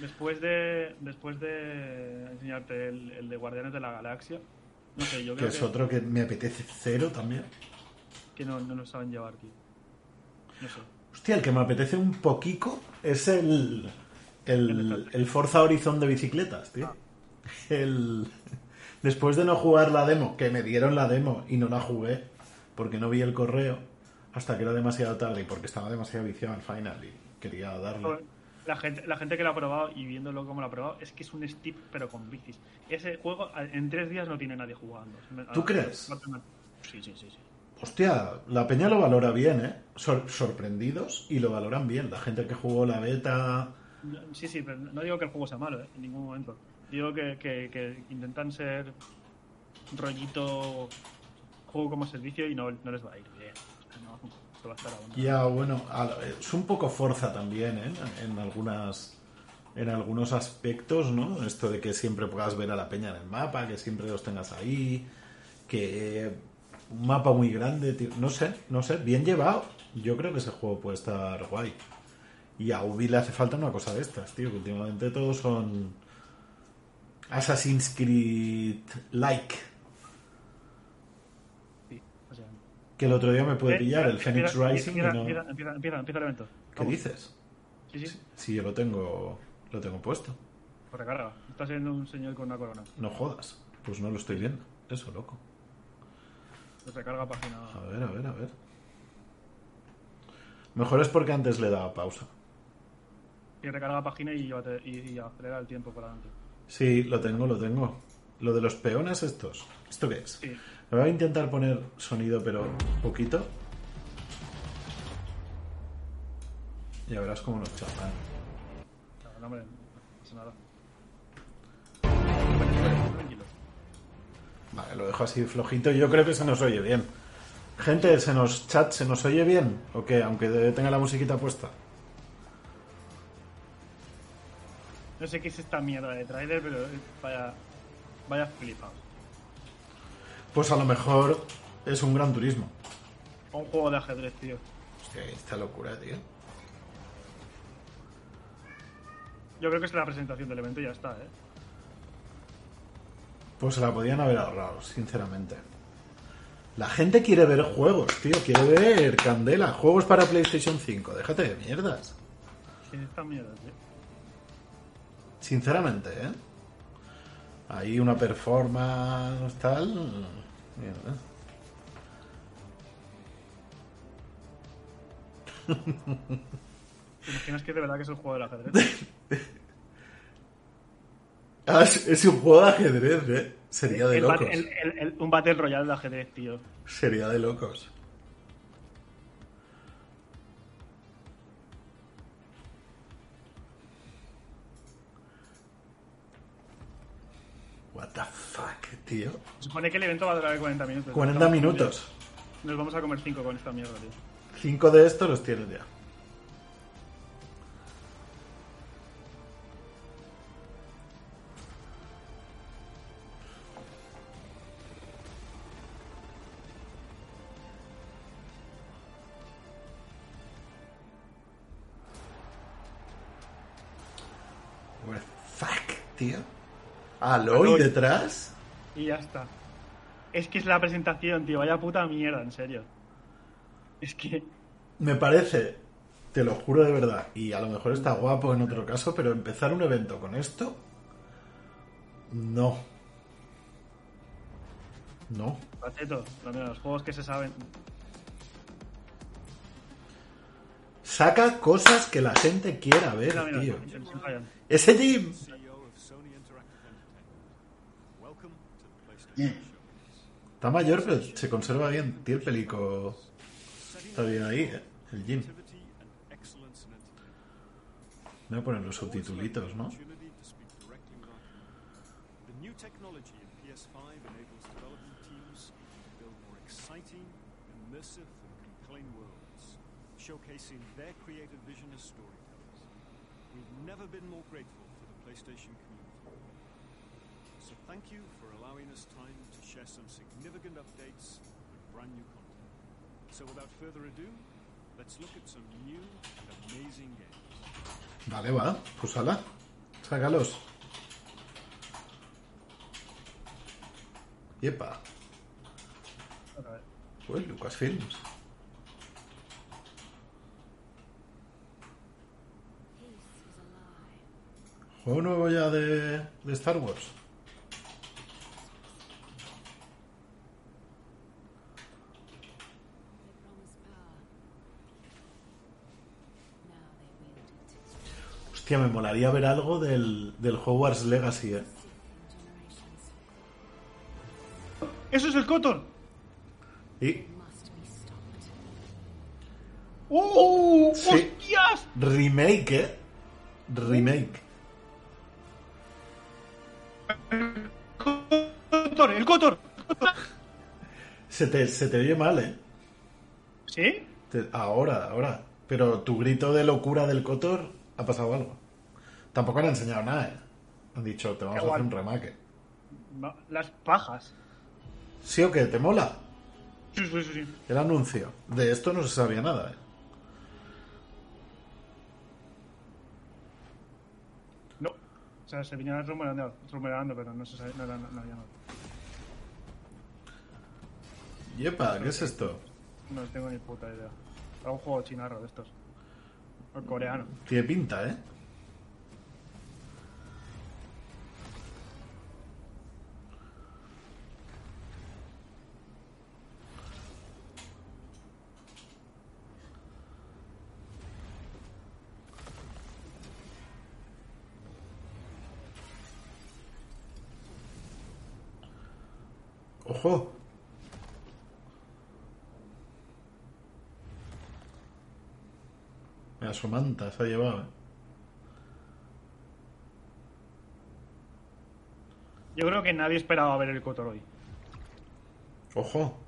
Después de después de enseñarte el, el de Guardianes de la Galaxia, no sé, yo Que creo es que, otro que me apetece cero también. que no, no lo saben llevar, tío. No sé. Hostia, el que me apetece un poquito es el. El, el Forza Horizon de bicicletas, tío. El. Después de no jugar la demo, que me dieron la demo y no la jugué, porque no vi el correo, hasta que era demasiado tarde y porque estaba demasiado viciado al final y quería darle. La gente, la gente que lo ha probado y viéndolo como lo ha probado, es que es un Steep, pero con bicis. Ese juego en tres días no tiene nadie jugando. ¿Tú Ah, crees? Sí, sí, sí. sí. Hostia, la peña lo valora bien, ¿eh? Sor- sorprendidos y lo valoran bien. La gente que jugó la beta... Sí, sí, pero no digo que el juego sea malo, ¿eh? en ningún momento. Digo que, intentan ser rollito juego como servicio y no, no les va a ir bien. Ya, bueno, a- es un poco forza también, ¿eh? En algunas... En algunos aspectos, ¿no? Esto de que siempre puedas ver a la peña en el mapa, que siempre los tengas ahí, que un mapa muy grande, tío. no sé, no sé, bien llevado. Yo creo que ese juego puede estar guay. Y a Ubi le hace falta una cosa de estas, tío, que últimamente todos son Assassin's Creed like. Sí, o sea, Que el otro día me pude eh, pillar el empieza- Phoenix empieza- Rising y empieza, no... empieza, empieza, empieza, empieza el evento. ¿Qué Vamos. dices? Sí, sí, Si yo lo tengo, lo tengo puesto. pues recarga. Está siendo un señor con una corona. No jodas. Pues no lo estoy viendo. Eso, loco. Pues recarga página. A ver, a ver, a ver. Mejor es porque antes le daba pausa. Y recarga página y, llévate- y, y acelera el tiempo por adelante. Sí, lo tengo, lo tengo. Lo de los peones estos. ¿Esto qué es? Voy a intentar poner sonido, pero poquito. Ya verás cómo nos chapan. No, no, hombre, no pasa nada. Tranquilo. Vale, lo dejo así flojito. Yo creo que se nos oye bien. Gente, ¿se nos chat se nos oye bien? ¿O qué? Aunque tenga la musiquita puesta. No sé qué es esta mierda de trailer, pero vaya, vaya flipado. Pues a lo mejor es un gran turismo. Un juego de ajedrez, tío. Hostia, esta locura, tío. Yo creo que es la presentación del evento y ya está, ¿eh? Pues se la podían haber ahorrado, sinceramente. La gente quiere ver juegos, tío. Quiere ver candela. Juegos para PlayStation 5. Déjate de mierdas. ¿Qué es esta mierda, tío? Sinceramente, ¿eh? Ahí una performance tal. Mierda. ¿Te imaginas que de verdad que es el juego del ajedrez? Ah, es, es un juego de ajedrez, ¿eh? Sería de El locos. el- el- el- un Battle Royale de ajedrez, tío. Sería de locos. What the fuck, tío. Supone que el evento va a durar 40 minutos. 40 Estamos- minutos. Nos vamos a comer 5 con esta mierda, tío. Cinco de estos los tienes ya. What the fuck, tío. Aloy Aloy. detrás. Y ya está. Es que es la presentación, tío. Vaya puta mierda, en serio. Es que. Me parece, te lo juro de verdad, y a lo mejor está guapo en otro caso, pero empezar un evento con esto, no. No. Mira, los juegos que se saben. Saca cosas que la gente quiera ver, Mira, mira, tío. Ese Jim. CEO of Sony Interactive Entertainment. Welcome to the PlayStation Showcase. Está mayor, pero se conserva bien. Tío, el pelico está bien ahí, ¿eh? el Jim. Voy a poner los subtitulitos, ¿no? Opportunity to speak directly with our people. The new technology in PS5 enables development teams to build more exciting, immersive, and compelling worlds, showcasing their creative vision as storytellers. We've never been more grateful for the PlayStation community. So thank you for allowing us time to share some significant updates and brand new content. So without further ado, let's look at some new and amazing games. Vale, va. Pues ala. Sácalos. Yepa. Pues Lucasfilms. ¿Juego nuevo ya de, de Star Wars? Hostia, me molaría ver algo del, del Hogwarts Legacy, eh. ¡Eso es el Cotor! Y ¡Oh! Sí. ¡Hostias! remake, eh. Remake. ¡Cotor! ¡El Cotor! Se te, se te oye mal, eh. ¿Sí? Te- ahora, ahora. Pero tu grito de locura del Cotor ha pasado algo. Tampoco han enseñado nada, eh. Han dicho, te vamos a hacer un remake. No, las pajas. ¿Sí o qué? ¿Te mola? Sí, sí, sí, sí. El anuncio. De esto no se sabía nada, eh. No. O sea, se vinieron rumoreando, rumoreando pero no se sabía, no, no, no, nada. Yepa, ¿qué es esto? No tengo ni puta idea. Era un juego chinarro de estos. Coreano. Tiene pinta, ¿eh? Ojo. Mira, su manta se ha llevado, ¿eh? Yo creo que nadie esperaba ver el Cotor hoy. Ojo.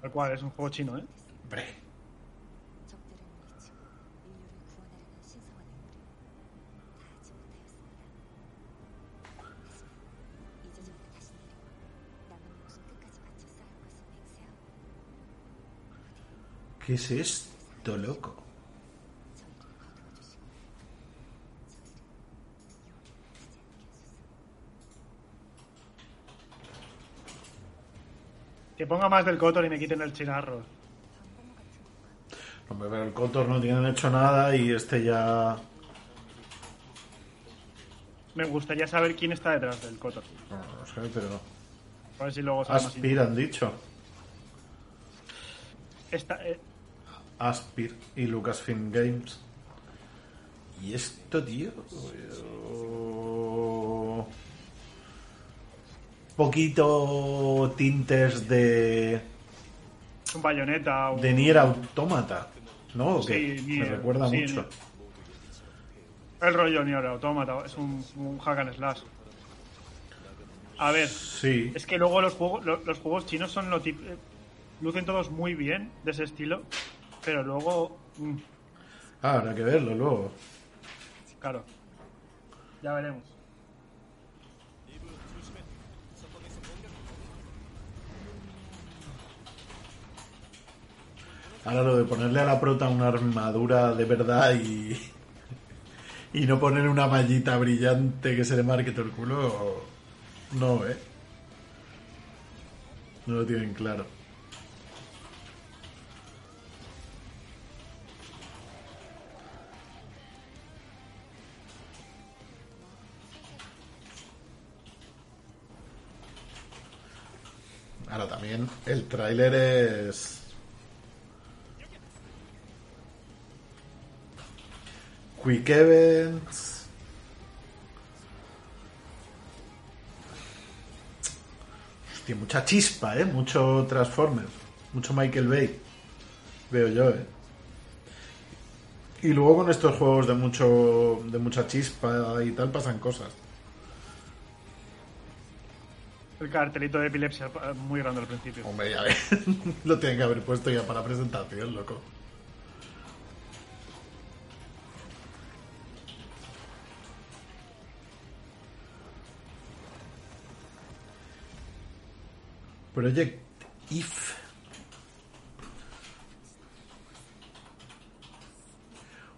Tal cual, es un juego chino, ¿eh? Hombre. ¿Qué es esto, loco? Que ponga más del Cotor y me quiten el chinarro. Hombre, pero el Cotor no tienen hecho nada y este ya. Me gustaría saber quién está detrás del Cotor. No, no sé, pero. A ver si luego Aspiran, dicho. Esta, eh, Aspir y Lucasfilm Games. ¿Y esto, tío? Poquito tintes de... un bayoneta. Un... De Nier Automata. ¿No? Sí, Me recuerda sí, mucho. Nier. El rollo Nier Automata. Es un, un hack and slash. A ver, Sí. es que luego los juegos, lo- los, juegos chinos son lo tip- lucen todos muy bien de ese estilo, pero luego, mm, Ah, habrá que verlo luego. claro, ya veremos. Ahora lo de ponerle a la prota una armadura de verdad y. Y no poner una mallita brillante que se le marque todo el culo. No, eh. No lo tienen claro. Ahora también el tráiler es. Quick Events. Hostia, mucha chispa, ¿eh? Mucho Transformers. Mucho Michael Bay. Veo yo, ¿eh? Y luego con estos juegos de mucho de mucha chispa y tal pasan cosas. El cartelito de epilepsia eh, muy grande al principio. Hombre, ya ves. Lo tienen que haber puesto ya para presentación, loco. Project If.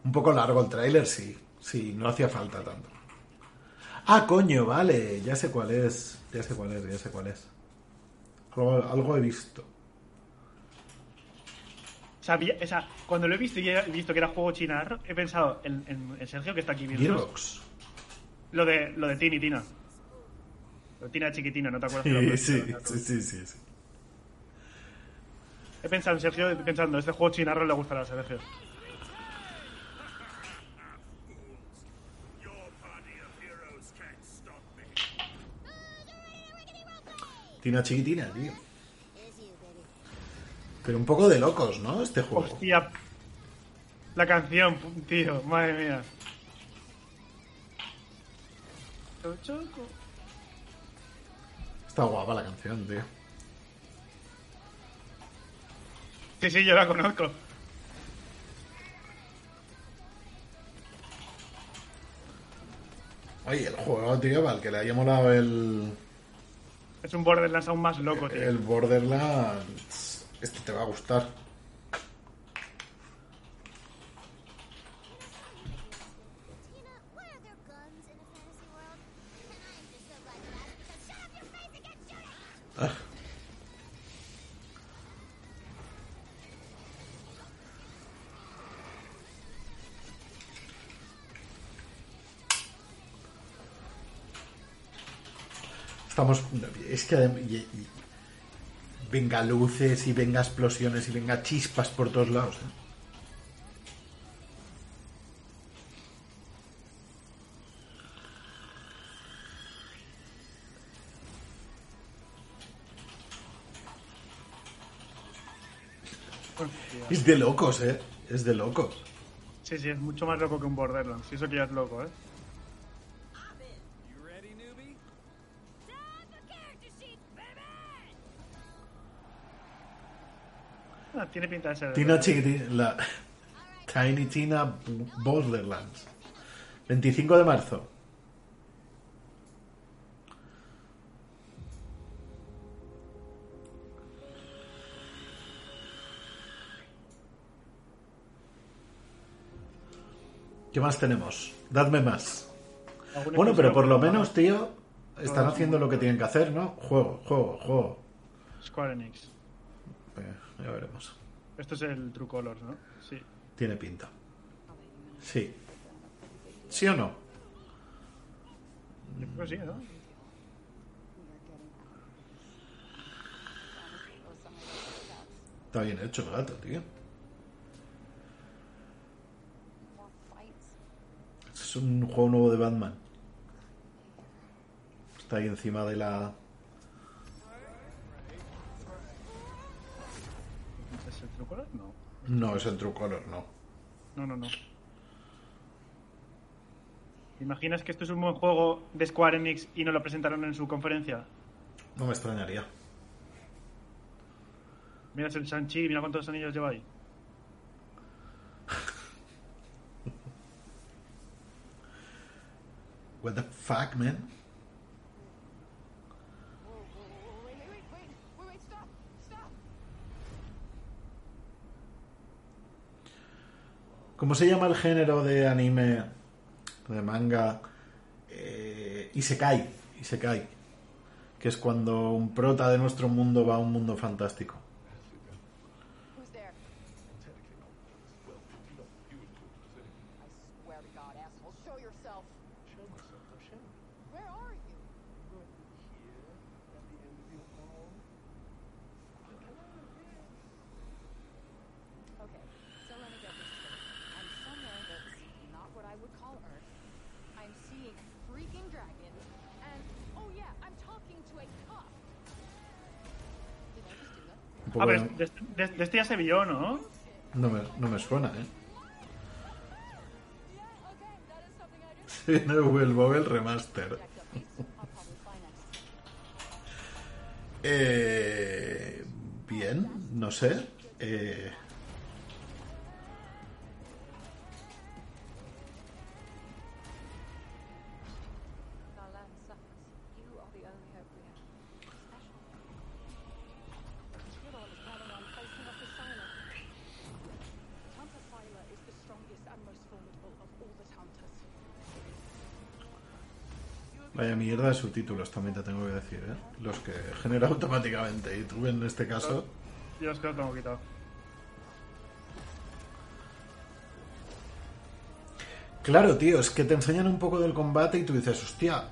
Un poco largo el tráiler, sí. Sí, no hacía falta tanto. Ah, coño, vale. Ya sé cuál es. Ya sé cuál es, ya sé cuál es. Algo, algo he visto. O sea, cuando lo he visto y he visto que era juego chinarro, he pensado en, en- en Sergio que está aquí viendo Gearbox. lo de lo de Tini Tina. Pero Tina chiquitina, ¿no te acuerdas? que lo Sí, sí, sí, sí, sí, sí. He pensado en Sergio, pensando, este juego chinarro le gustará a Sergio. Tina chiquitina, tío. Pero un poco de locos, ¿no? Este juego. Hostia. La canción, tío, madre mía. Choco. Está guapa la canción, tío. Sí, sí, yo la conozco. Oye, el juego, tío, para el que le haya molado el, Es un Borderlands aún más loco, tío. el Borderlands, este te va a gustar. Estamos. Es que. y- venga luces y venga explosiones y venga chispas por todos lados. ¿eh? Es de locos, ¿eh? Es de locos. Sí, sí, es mucho más loco que un Borderlands. Y eso que ya es loco, ¿eh? Tiene pinta de ser. Tina chiquitina. La... Tiny Tina Borderlands. 25 de marzo. ¿Qué más tenemos? Dadme más. ¿Algún Bueno, pero por lo menos, tío, están haciendo lo que tienen que hacer, ¿no? Juego, juego, juego. Square Enix. Ya veremos. Esto es el True Colors, ¿no? Sí. Tiene pinta. Sí. ¿Sí o no? Yo creo que sí, ¿no? Está bien hecho el gato, tío. Es un juego nuevo de Batman. Está ahí encima de la... ¿Es el True Colors? No. Es el True Color, no. No, no, no. ¿Te imaginas que esto es un buen juego de Square Enix y no lo presentaron en su conferencia? No me extrañaría. Mira el Sanchi, mira cuántos anillos lleva ahí. What the fuck, man? ¿Cómo se llama el género de anime, de manga? Eh, Isekai. Isekai. Que es cuando un prota de nuestro mundo va a un mundo fantástico. Who's there? I swear to God, asshole, show yourself. Where are you? Okay, so let me get this straight. I'm somewhere that's not what I would call Earth. I'm seeing freaking dragons, and oh yeah, I'm talking to a cop. Did I just do that? Un poco Ah, pero de- de, de- de este ya se vio, ¿no? no, me, no me suena, ¿eh? Sí, no, el Bobel Remaster. Eh, bien, no sé. Eh, vaya mierda de subtítulos también te tengo que decir, ¿eh? Los que genera automáticamente. Y tú en este caso... Yo es que lo tengo quitado. Claro, tío, es que te enseñan un poco del combate y tú dices, hostia,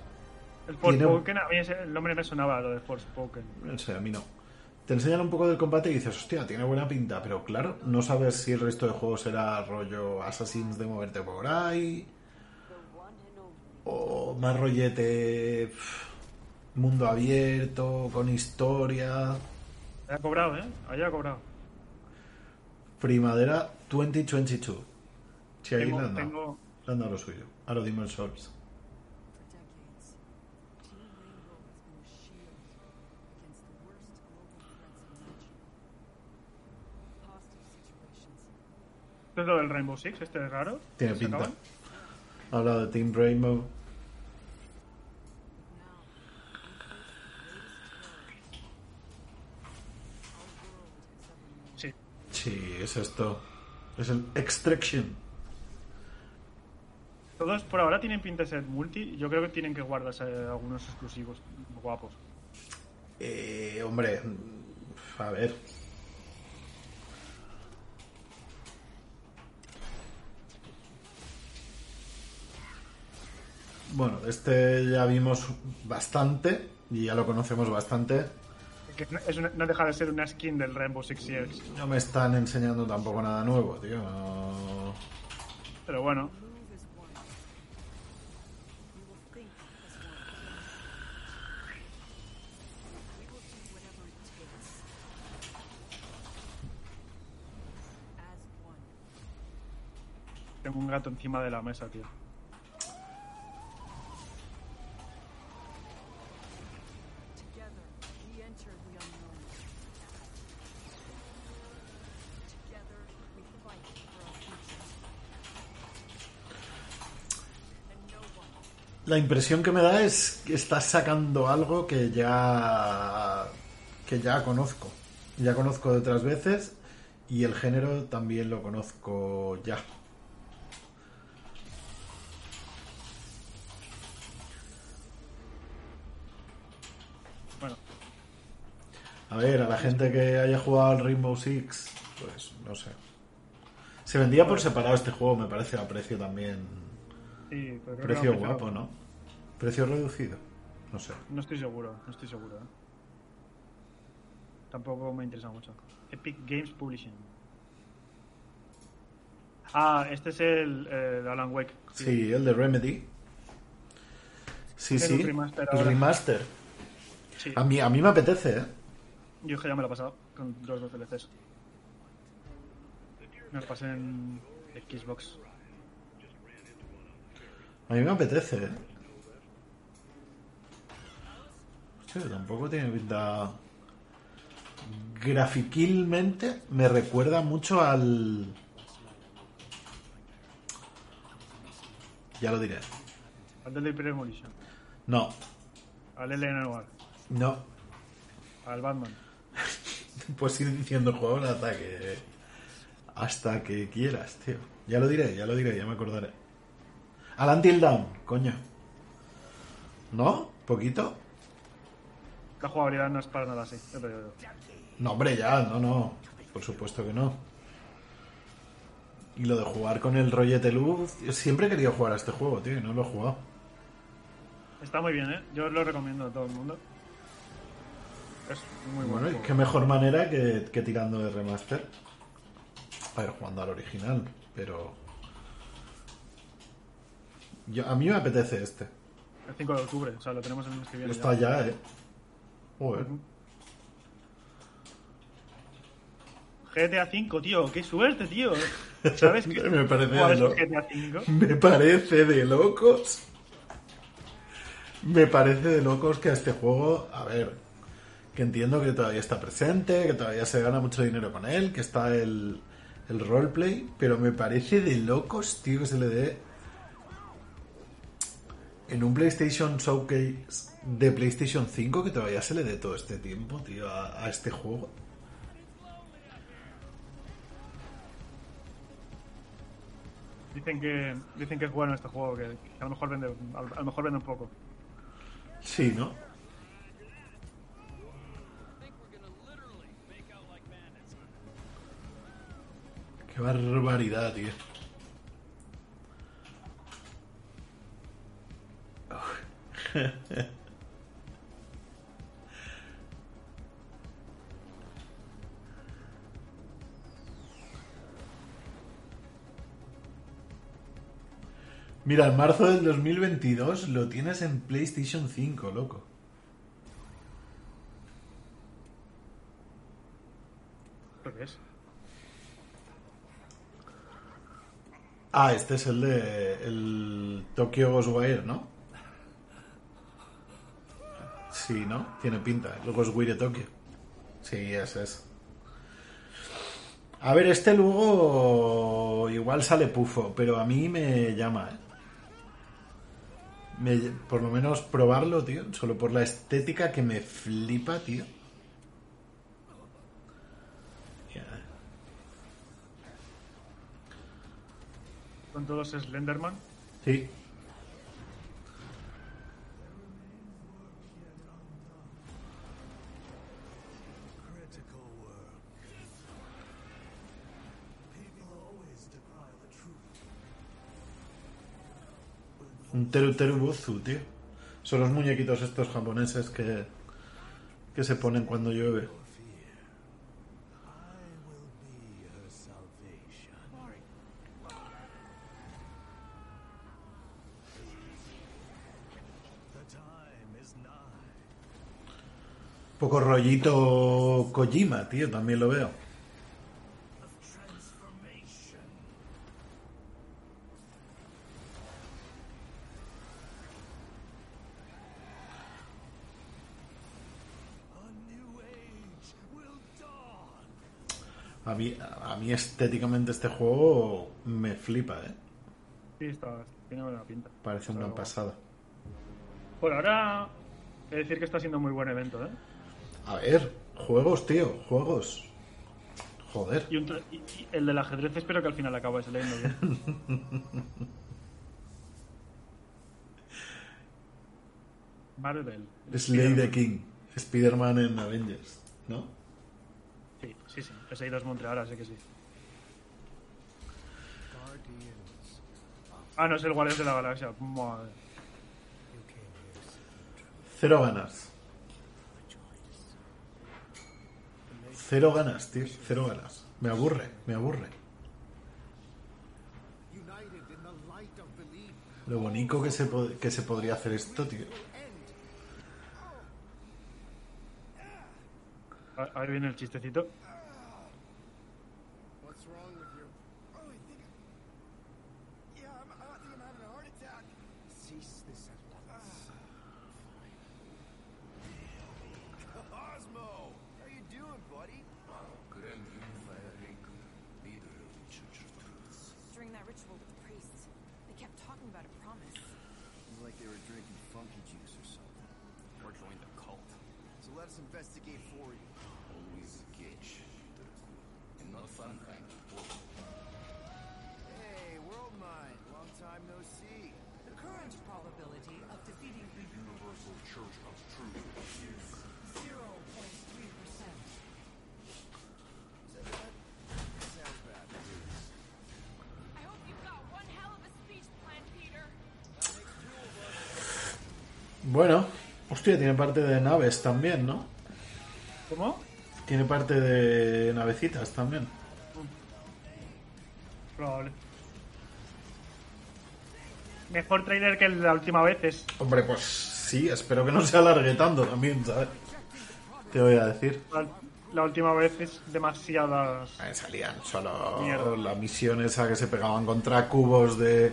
El Forspoken, a mí ese- el nombre me sonaba, lo de Forspoken. No sé, a mí no. Te enseñan un poco del combate y dices, hostia, tiene buena pinta, pero claro, no sabes si el resto de juegos será rollo Assassins de moverte por ahí, o más rollete mundo abierto, con historia. Haya cobrado, ¿eh? Haya cobrado. Primavera 2022. Sí, ahí Tengo, le han dado. tengo, Le han dado lo suyo. A los Demon's Souls. For decades, Team Rainbow has been a shield against the worst global threats imaginable. Hostage situations, ¿Esto es lo del Rainbow Six? ¿Este es raro? Tiene ¿Se pinta. acaban? Ha hablado de Team Rainbow. Sí. Sí, es esto. Es el Extraction. Todos por ahora tienen pinta de ser multi. Yo creo que tienen que guardarse algunos exclusivos guapos. Eh, hombre, a ver. Bueno, este ya vimos bastante y ya lo conocemos bastante. Que no- es una- no deja de ser una skin del Rainbow Six Siege. No me están enseñando tampoco nada nuevo, tío. No- Pero bueno, tengo un gato encima de la mesa, tío. La impresión que me da es que estás sacando algo que ya que ya conozco. Ya conozco de otras veces y el género también lo conozco ya. Bueno, A ver, a la gente que haya jugado al Rainbow Six, pues no sé. Se vendía por separado este juego, me parece, a precio también. sí, pero Precio guapo, ¿no? Precio reducido. No sé. No estoy seguro, no estoy seguro. ¿eh? Tampoco me interesa mucho. Epic Games Publishing. Ah, este es el, el Alan Wake. Sí, el de Remedy. Sí, sí. remaster el remaster. Sí. A mí, a mí me apetece, ¿eh? Yo es que ya me lo he pasado con los dos DLCs. Me lo pasé en Xbox. A mí me apetece, ¿eh? Tampoco tiene pinta... Grafiquilmente me recuerda mucho al... Ya lo diré. Al Deadly Premonition. No, Al L.A. Noir. no. Al Batman. Puedes ir diciendo juego hasta que... Hasta que quieras, tío. Ya lo diré, ya lo diré, ya me acordaré. Al Until Dawn, coño. ¿No? ¿Poquito? La jugabilidad no es para nada así. ya te digo yo. No, hombre, ya, no, no. Por supuesto que no. Y lo de jugar con el rollete luz. Yo siempre he querido jugar a este juego, tío, y no lo he jugado. Está muy bien, ¿eh? Yo lo recomiendo a todo el mundo. Es muy Bueno, bueno. y qué mejor manera que, que tirando de remaster. A ver, jugando al original, pero. Yo, a mí me apetece este. El 5 de octubre, o sea, lo tenemos en el que viene. Está ya. ya, eh. Joder. GTA 5, tío, qué suerte, tío. ¿Sabes qué? Me parece ¿Cuál de es lo- el GTA 5? Me parece de locos. Me parece de locos que a este juego, a ver, que entiendo que todavía está presente, que todavía se gana mucho dinero con él, que está el, el roleplay, pero me parece de locos, tío, que se le dé en un PlayStation Showcase de PlayStation 5 que todavía se le dé todo este tiempo, tío, a, a este juego. Dicen que, dicen que es bueno este juego, que, que a lo mejor vende, a lo mejor vende un poco. Sí, ¿no? Qué barbaridad, tío. Mira, en marzo del 2022 lo tienes en PlayStation 5, loco. ¿Lo que es? Ah, este es el de el Tokyo Ghostwire, ¿no? Sí, ¿no? Tiene pinta, el Ghostwire Tokyo. Sí, ese es. A ver, este luego igual sale pufo, pero a mí me llama, ¿eh? Me- por lo menos probarlo, tío, solo por la estética que me flipa, tío. Ya. Con todos Slenderman. Sí. Un teru teru buzu, tío. Son los muñequitos estos japoneses que, que se ponen cuando llueve. Poco rollito Kojima, tío, también lo veo. of transformation. A new age will dawn. A mí, a mí estéticamente este juego me flipa, ¿eh? Sí, está, tiene buena pinta. Parece una pasada. Por ahora, he de decir que está siendo muy buen evento, ¿eh? A ver, juegos, tío, juegos. Joder. Y, un tra- y- y el del ajedrez espero que al final acabe saliendo bien. Marvel. Slay the King. Spider-Man en Avengers, ¿no? Sí, sí. Ese ido Montreal, así que sí. Ah, no, es el Guardián de la Galaxia. Madre. Cero ganas. Cero ganas, tío. Cero ganas. Me aburre, me aburre. Lo bonito que se, que se podría hacer esto, tío. A- Ahí viene el chistecito. Us investigate for you. Always catch. And not fun kind of Hey, World Mind, long time no see. The current probability of defeating the Universal Church of Truth is 0.3%. Sounds bad. I hope you've got one hell of a speech plan, Peter. Bueno, hostia, tiene parte de naves también, ¿no? ¿Cómo? Tiene parte de navecitas también. Probable. Mejor trailer que la última vez es. Hombre, pues sí, espero que no se alargue tanto también, ¿sabes? Te voy a decir. La, la última vez es demasiadas. Eh, salían solo Mierda. la misión esa que se pegaban contra cubos de...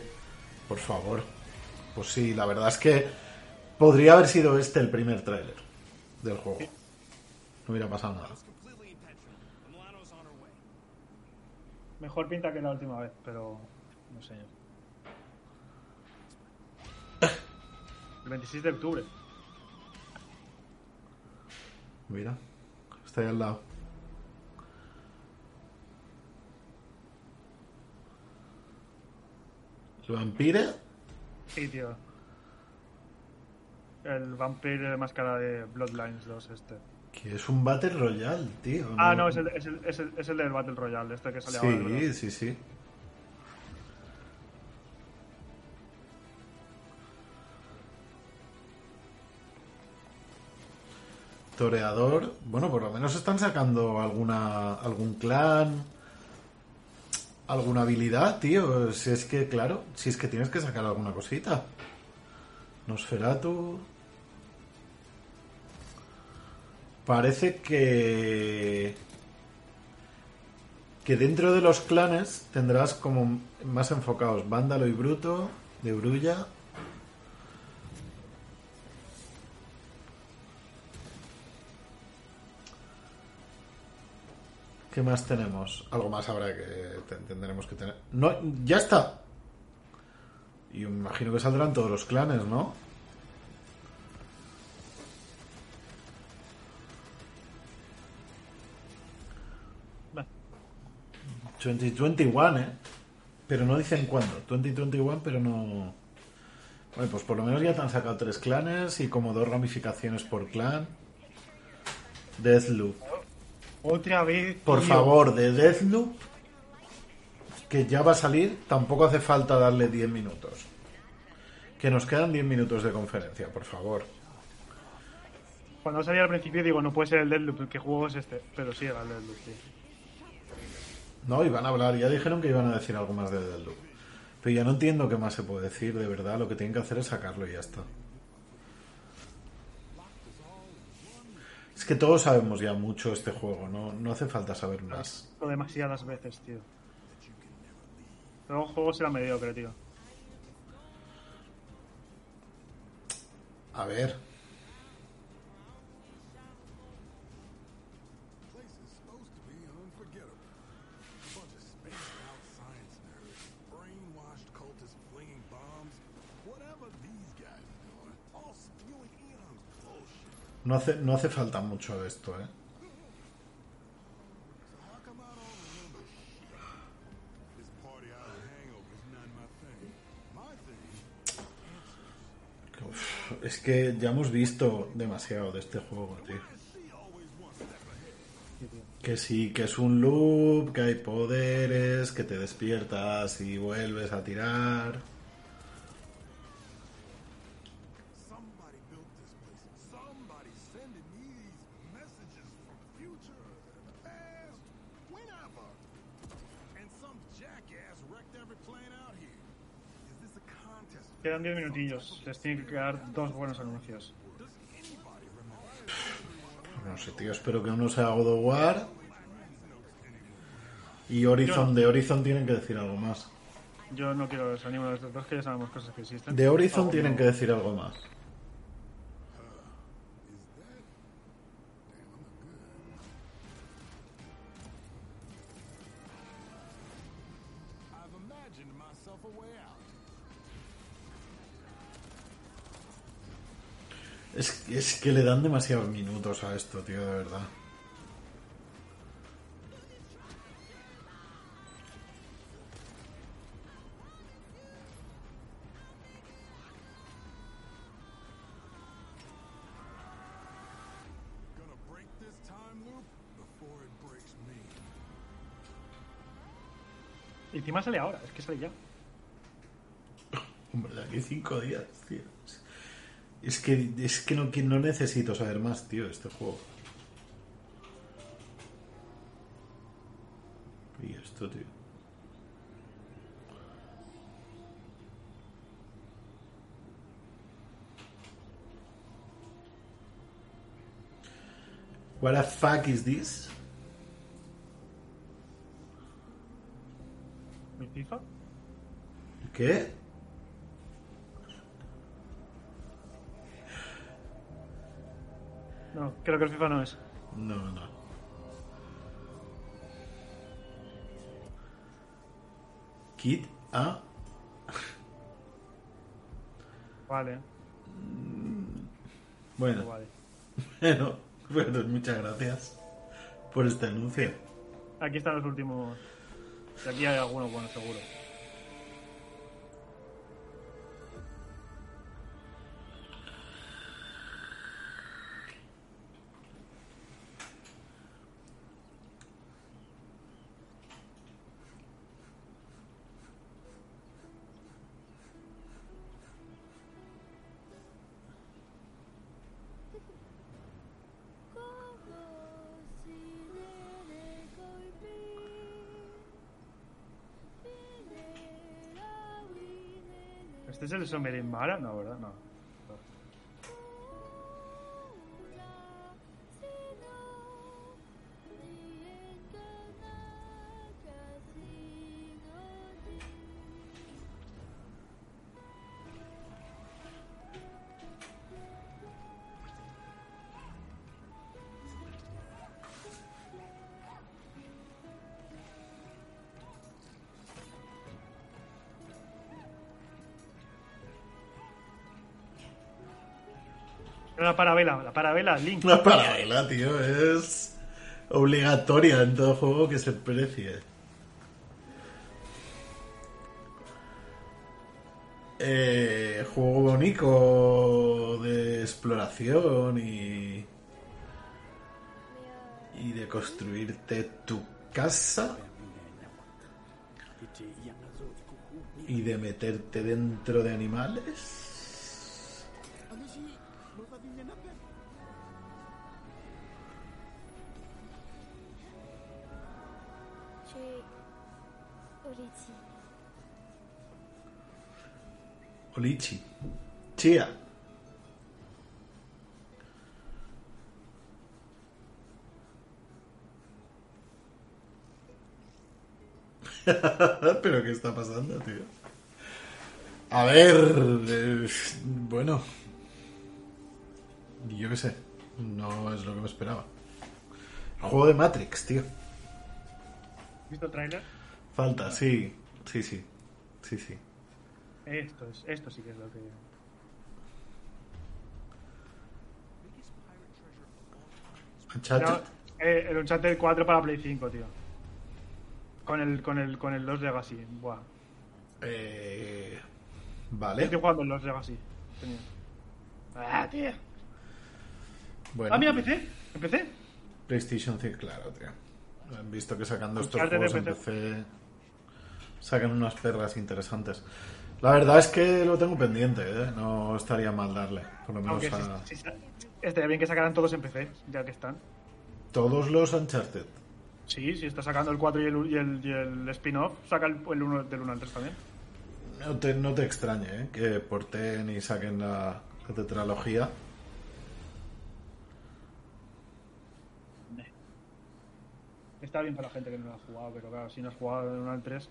Por favor. Pues sí, la verdad es que podría haber sido este el primer tráiler del juego. No hubiera pasado nada. Mejor pinta que la última vez, pero. No sé. El 26 de octubre. Mira, está ahí al lado. ¿El vampire? Sí, tío. El vampiro de máscara de Bloodlines 2, este. Que es un Battle Royale, tío. Ah, no, es el, es el, es el, es el del Battle Royale, este que sale ahora. ¿verdad? Sí, sí, sí. Toreador. Bueno, por lo menos están sacando alguna algún clan, alguna habilidad, tío. Si es que, claro, si es que tienes que sacar alguna cosita. Nosferatu. Parece que que dentro de los clanes tendrás como más enfocados Vándalo y Bruto, de Brulla. ¿Qué más tenemos? Algo más habrá que te- tendremos que tener. No, ya está. Y me imagino que saldrán todos los clanes, ¿no? 2021, ¿eh? Pero no dicen cuándo. 2021, pero no... Bueno, pues por lo menos ya te han sacado tres clanes y como dos ramificaciones por clan. Deathloop. Otra vez. Por favor, de Deathloop, que ya va a salir, tampoco hace falta darle 10 minutos. Que nos quedan 10 minutos de conferencia, por favor. Cuando salía al principio digo, no puede ser el Deadloop, ¿qué juego es este? Pero sí era el Deadloop, tío. No, iban a hablar, ya dijeron que iban a decir algo más de Deathloop. Pero ya no entiendo qué más se puede decir, de verdad. Lo que tienen que hacer es sacarlo y ya está. Es que todos sabemos ya mucho este juego, no, no hace falta saber más. Lo demasiadas veces, tío. Luego el juego será mediocre, tío. A ver, no hace, no hace falta mucho de esto, ¿eh? Es que ya hemos visto demasiado de este juego, tío. Que sí, que es un loop, que hay poderes, que te despiertas y vuelves a tirar. Quedan 10 minutillos. Les tienen que quedar dos buenos anuncios. No sé, tío, espero que uno sea God of War. Y Horizon, de Horizon tienen que decir algo más. Yo no quiero los ninguno de estos dos, que ya sabemos cosas que existen. De Horizon tienen que decir algo más. Es, es que le dan demasiados minutos a esto, tío, de verdad. Y encima sale ahora, es que sale ya. Hombre, de aquí cinco días, tío. Es que, es que no, no necesito saber más, tío, de este juego. Y esto, tío. What the fuck is this? ¿Qué? No, creo que el FIFA no es. No, no. Kit A. Vale, Bueno, vale. bueno, bueno, muchas gracias por este anuncio. Aquí están los últimos. Y aquí hay algunos buenos, seguro. Mara? No, ¿verdad? No. Parabela, la parabela, Link. La parabela, tío, es obligatoria en todo juego que se precie. Eh, juego bonito de exploración y y de construirte tu casa y de meterte dentro de animales. Olichi. Chía. Pero ¿qué está pasando, tío? A ver, eh, bueno, yo qué sé, no es lo que me esperaba. Juego de Matrix, tío. ¿Has visto el tráiler? Falta, sí, sí, sí, sí, sí. Esto, es, esto sí que es lo que... Uncharted. No, eh, el Uncharted 4 para Play 5, tío. Con el, con el, con el Lost Legacy. Buah. Eh, Estoy vale, jugando el Lost Legacy. Tenía. Ah, tío. bueno. Ah, mira, PC. ¿Empecé? PlayStation 5, claro, tío. Han visto que sacando estos Uncharted juegos de en PC. Sacan unas perras interesantes. La verdad es que lo tengo pendiente, ¿eh? No estaría mal darle, por lo menos Aunque a si, si- estaría bien que sacaran todos en PC, ya que están. todos los Uncharted. Sí, si está sacando el 4 y el, y el, y el spin-off, saca el, el 1 del 1 al 3 también. No te, no te extrañe, ¿eh? Que porten y saquen la, la tetralogía. Está bien para la gente que no lo ha jugado, pero claro, si no has jugado del 1 al 3.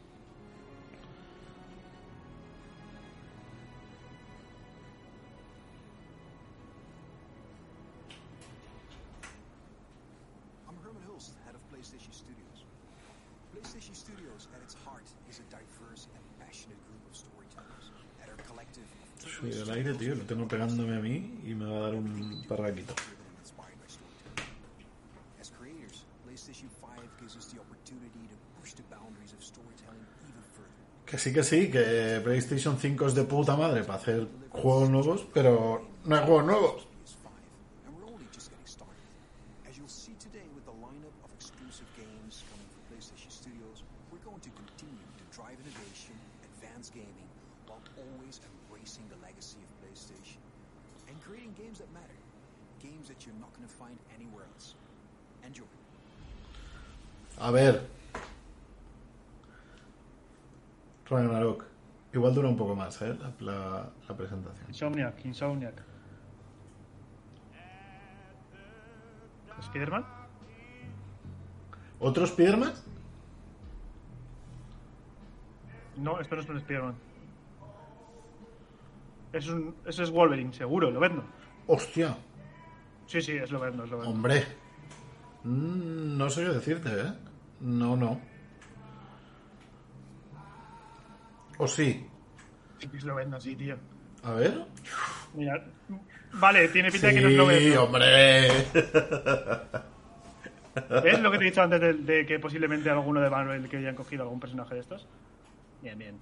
Soy del aire, tío, lo tengo pegándome a mí y me va a dar un parraquito. driven and inspired by storytelling. As creators, PlayStation 5 gives us the opportunity to push the boundaries of storytelling even further. Que sí, que sí, que PlayStation 5 es de puta madre para hacer juegos nuevos, pero no hay juegos nuevos. A ver. Ragnarok. Igual dura un poco más, ¿eh? La, la- la presentación. Insomniac, Insomniac. ¿Spiderman? ¿Otro Spiderman? No, esto no es un Spiderman. Es un, eso es Wolverine, seguro, lo vendo. Hostia, Sí, sí, es lo vendo, es lo vendo. hombre. Mm, no sé qué decirte, ¿eh? No, no. ¿O sí? Sí, que lo vendo, sí, tío. A ver. Mira, vale, tiene pinta de que no es lo Sí, vendo. hombre. ¿Ves lo que te he dicho antes de, de que posiblemente alguno de Marvel que hayan cogido algún personaje de estos? Bien, bien.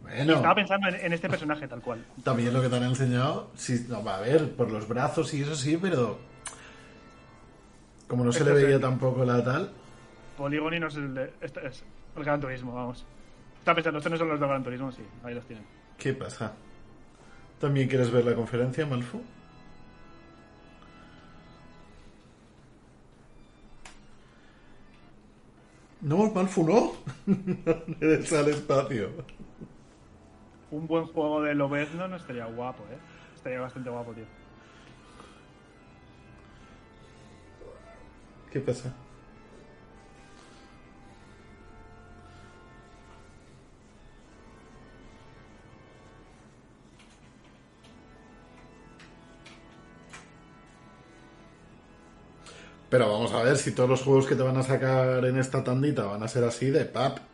Bueno, Estaba pensando en, en este personaje tal cual. también lo que te han enseñado, sí, no, va a ver, por los brazos y eso sí, pero como no se Este le veía tampoco la tal, Polygony no es el de. Este es el Gran Turismo, vamos. Estaba pensando, estos no son los de Gran Turismo, sí, ahí los tienen. ¿qué pasa? ¿También quieres ver la conferencia, Malfu? No, Malfu no. Eres al espacio. un buen juego de Lobezno no estaría guapo, ¿eh? Estaría bastante guapo, tío. ¿Qué pasa? Pero vamos a ver si todos los juegos que te van a sacar en esta tandita van a ser así de pap.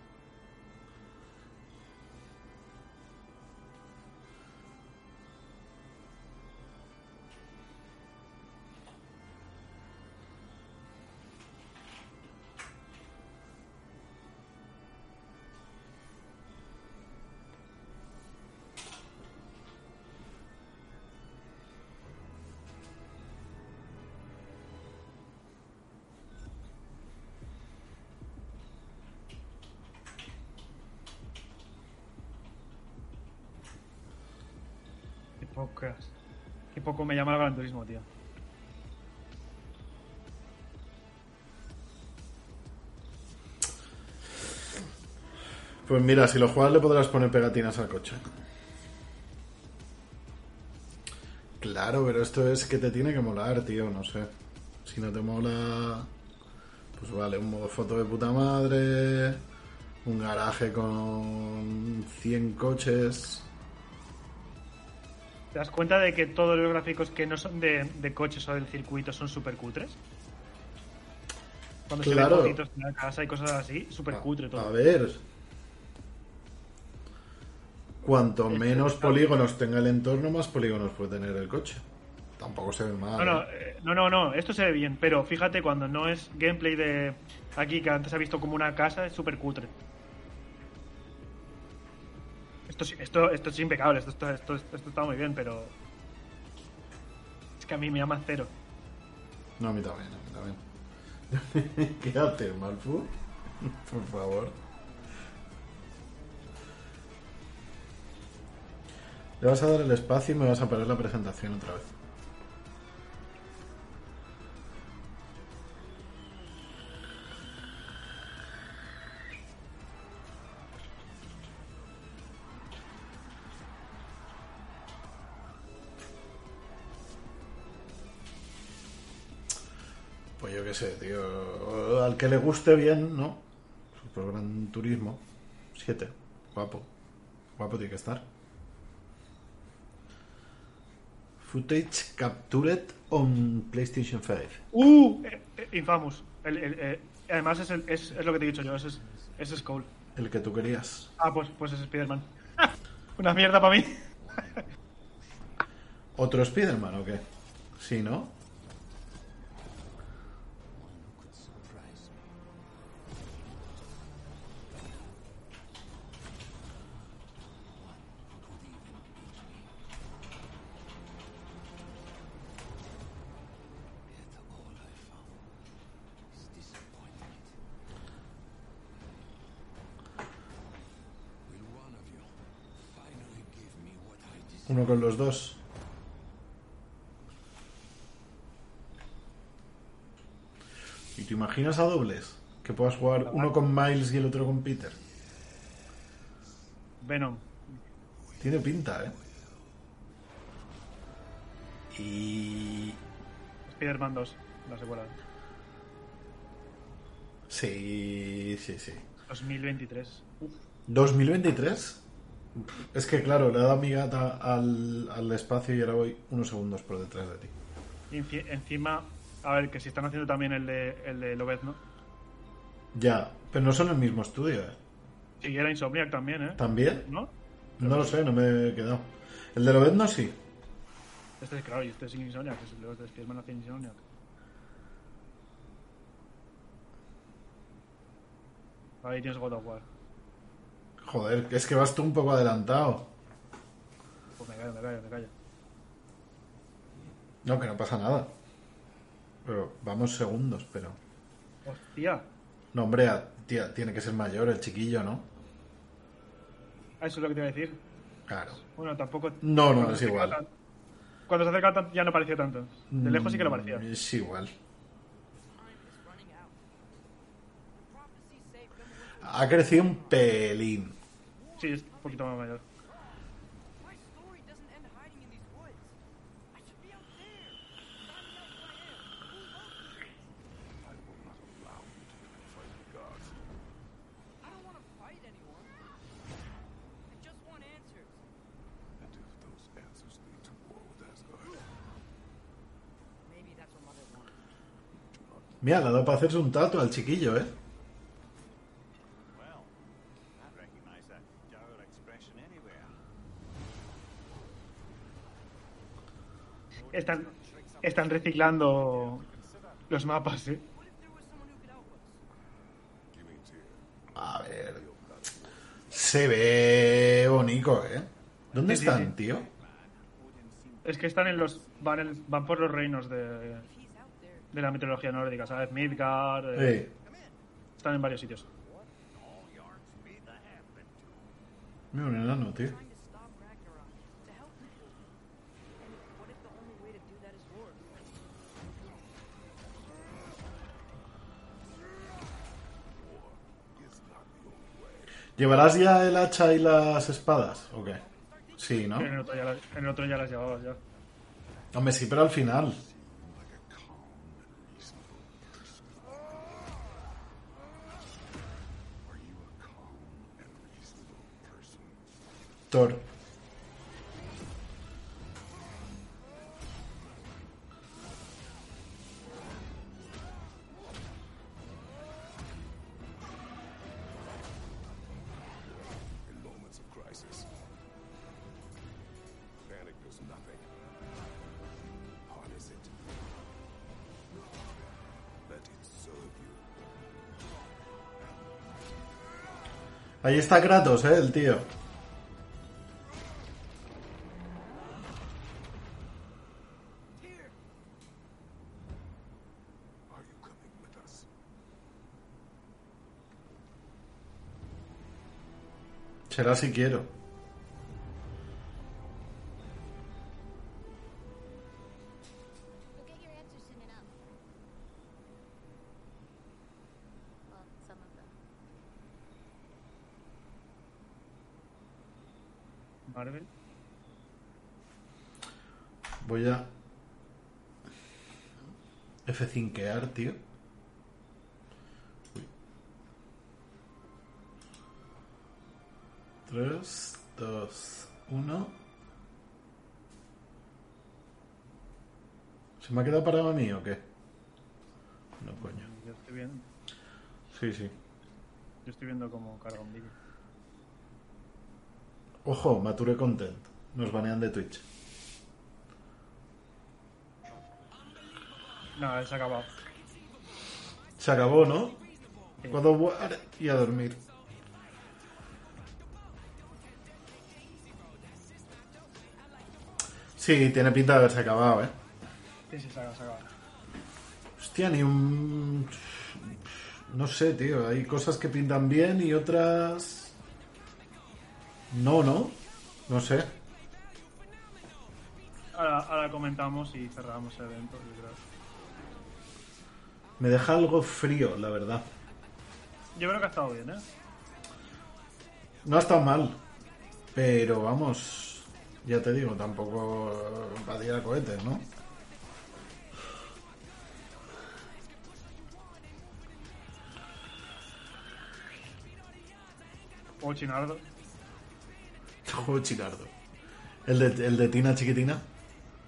Llama el Gran Turismo, tío. Pues mira, si lo juegas le podrás poner pegatinas al coche. Claro, pero esto es que te tiene que molar, tío, no sé. Si no te mola, pues vale, un modo foto de puta madre, un garaje con 100 coches. ¿Te das cuenta de que todos los gráficos que no son de, de coches o del circuito son súper cutres? Cuando Claro. se ven fotitos de la casa y cosas así, súper cutre todo. A ver. Cuanto menos polígonos tenga el entorno, más polígonos puede tener el coche. Tampoco se ve mal. No, no, eh, no, no, no, esto se ve bien, pero fíjate cuando no es gameplay de aquí, que antes ha visto como una casa, es súper cutre. Esto, esto, esto es impecable, esto, está- esto, esto está muy bien, pero... Es que a mí me llama cero. No, a mí también, a mí también. ¿Qué haces, Malfu? Por favor. Le vas a dar el espacio y me vas a parar la presentación otra vez. Sé, tío. Al que le guste bien, ¿no? Super Gran Turismo 7. Guapo. Guapo tiene que estar. Footage captured on PlayStation 5. ¡Uh! Eh, eh, Infamous. El- el- eh, además es, el- es, es lo que te he dicho yo, ese es, ese es Cole. El que tú querías. Ah, pues, pues es Spider-Man. Una mierda para mí. ¿Otro Spider-Man o qué? Sí, ¿no? Los dos. ¿Y te imaginas a dobles? Que puedas jugar uno con Miles y el otro con Peter. Venom. Tiene pinta, ¿eh? Y... Spider-Man 2, la secuela. Sí, sí, sí. 2023. Uf. ¿2023? Es que claro, le he dado mi gata al, al espacio y ahora voy unos segundos por detrás de ti. Enci- encima, a ver, que si están haciendo también el de, el de Lobezno. Ya, pero no son el mismo estudio, ¿eh? Sí, era Insomniac también, ¿eh? ¿También? ¿No? No lo sé, no me he quedado. El de Lobezno sí. Este es claro, y este es Insomniac, es los de Spider-Man hacen Insomniac. Ahí tienes God of War. Joder, es que vas tú un poco adelantado. Pues me callo, me callo, me callo. No, que no pasa nada. Pero vamos segundos, pero... Hostia. No, hombre, tía, tiene que ser mayor el chiquillo, ¿no? Ah, eso es lo que te iba a decir. Claro. Bueno, tampoco. No, no, cuando es igual. tan- Cuando se acerca ya no parecía tanto. De lejos sí que lo parecía. Mm, Es igual. Ha crecido un pelín. Sí, es un poquito más mayor. Mira, le ha dado para hacerse un tato al chiquillo, ¿eh? Están, están reciclando los mapas, ¿eh? A ver. Se ve bonito, ¿eh? ¿Dónde Sí, están, sí. tío? Es que están en los. van, en- van por los reinos de. de la mitología nórdica, ¿sabes? Midgard. Eh, Están en varios sitios. mira un enano, tío. ¿Llevarás ya el hacha y las espadas? ¿O qué? Sí, ¿no? En, el otro ya las, en el otro ya las llevabas ya. Hombre, sí, pero al final. Thor. Ahí está Kratos, ¿eh? El tío. Será si quiero. F5ear, tío. Uy. Tres, dos, uno. ¿Se me ha quedado parado a mí o qué? No, coño. Yo estoy viendo, Sí, sí. yo estoy viendo cómo carga un vídeo. Ojo, Mature Content. Nos banean de Twitch. No, se ha acabado. Se acabó, ¿no? God of War y a dormir. Sí, tiene pinta de haberse acabado, ¿eh? Sí, sí, se ha acabado, se acabado. Hostia, ni un... No sé, tío. Hay cosas que pintan bien y otras... No, ¿no? No sé. Ahora, ahora comentamos y cerramos el evento, yo creo. Me deja algo frío, la verdad. Yo creo que ha estado bien, ¿eh? No ha estado mal. Pero vamos, ya te digo, tampoco va a tirar cohetes, ¿no? O Chinardo. Juego chinardo. El de, el de Tina Chiquitina.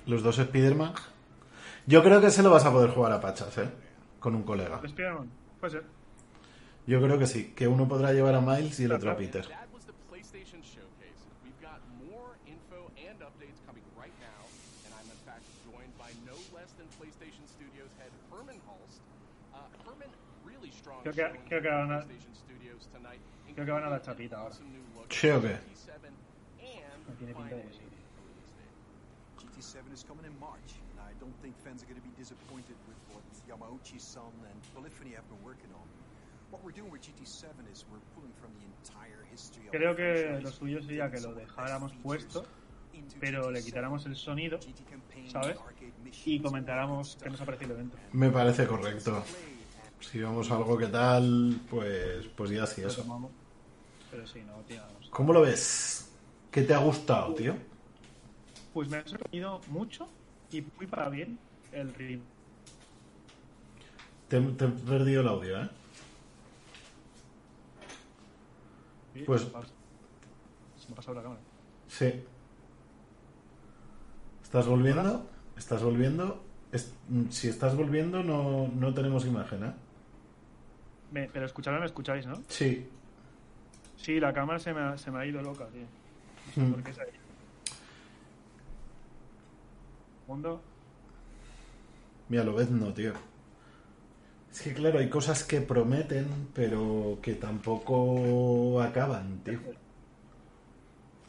Los dos Spider-Man. Yo creo que se lo vas a poder jugar a pachas, ¿eh? Con un colega. Spider-Man. Puede ser. Yo creo que sí. Que uno podrá llevar a Miles y el otro a Peter. That was the PlayStation Showcase. We've got more info and updates coming right now, and I'm in fact joined by no less than PlayStation Studios head Herman Hulst. Uh, Herman, really strong Creo que- creo que van a- PlayStation Studios tonight, Creo que van a la chapita ahora. ¿Sí o from qué? GT7 and No tiene pinta de que sí. GT7 is coming in March, and I don't think fans are going to be disappointed with what Yamauchi-san and Polyphony have been working on. What we're doing with GT7 is we're pulling from the entire history of Creo que lo suyo sería que lo dejáramos puesto, pero le GT7, quitáramos el sonido, ¿sabes? Y comentáramos qué nos ha parecido el evento. Me parece correcto. Si vamos a algo que tal, pues, pues ya sí, eso. tomamos. Pero sí, no tiene nada más. ¿Cómo lo ves? ¿Qué te ha gustado, tío? Pues me ha sorprendido mucho y muy para bien el ritmo. Te, te he perdido el audio, ¿eh? Sí, Pues- Se me ha pasado la cámara. Sí. ¿Estás volviendo? ¿Estás volviendo? Es- si estás volviendo, no, no tenemos imagen, ¿eh? Me- pero escucharme me escucháis, ¿no? Sí. Sí, la cámara se me ha, se me ha ido loca, tío. No sé Mm. por qué se ha ido. Segundo. Mira, lo ves, no, tío. Es que claro, hay cosas que prometen, pero que tampoco acaban, tío.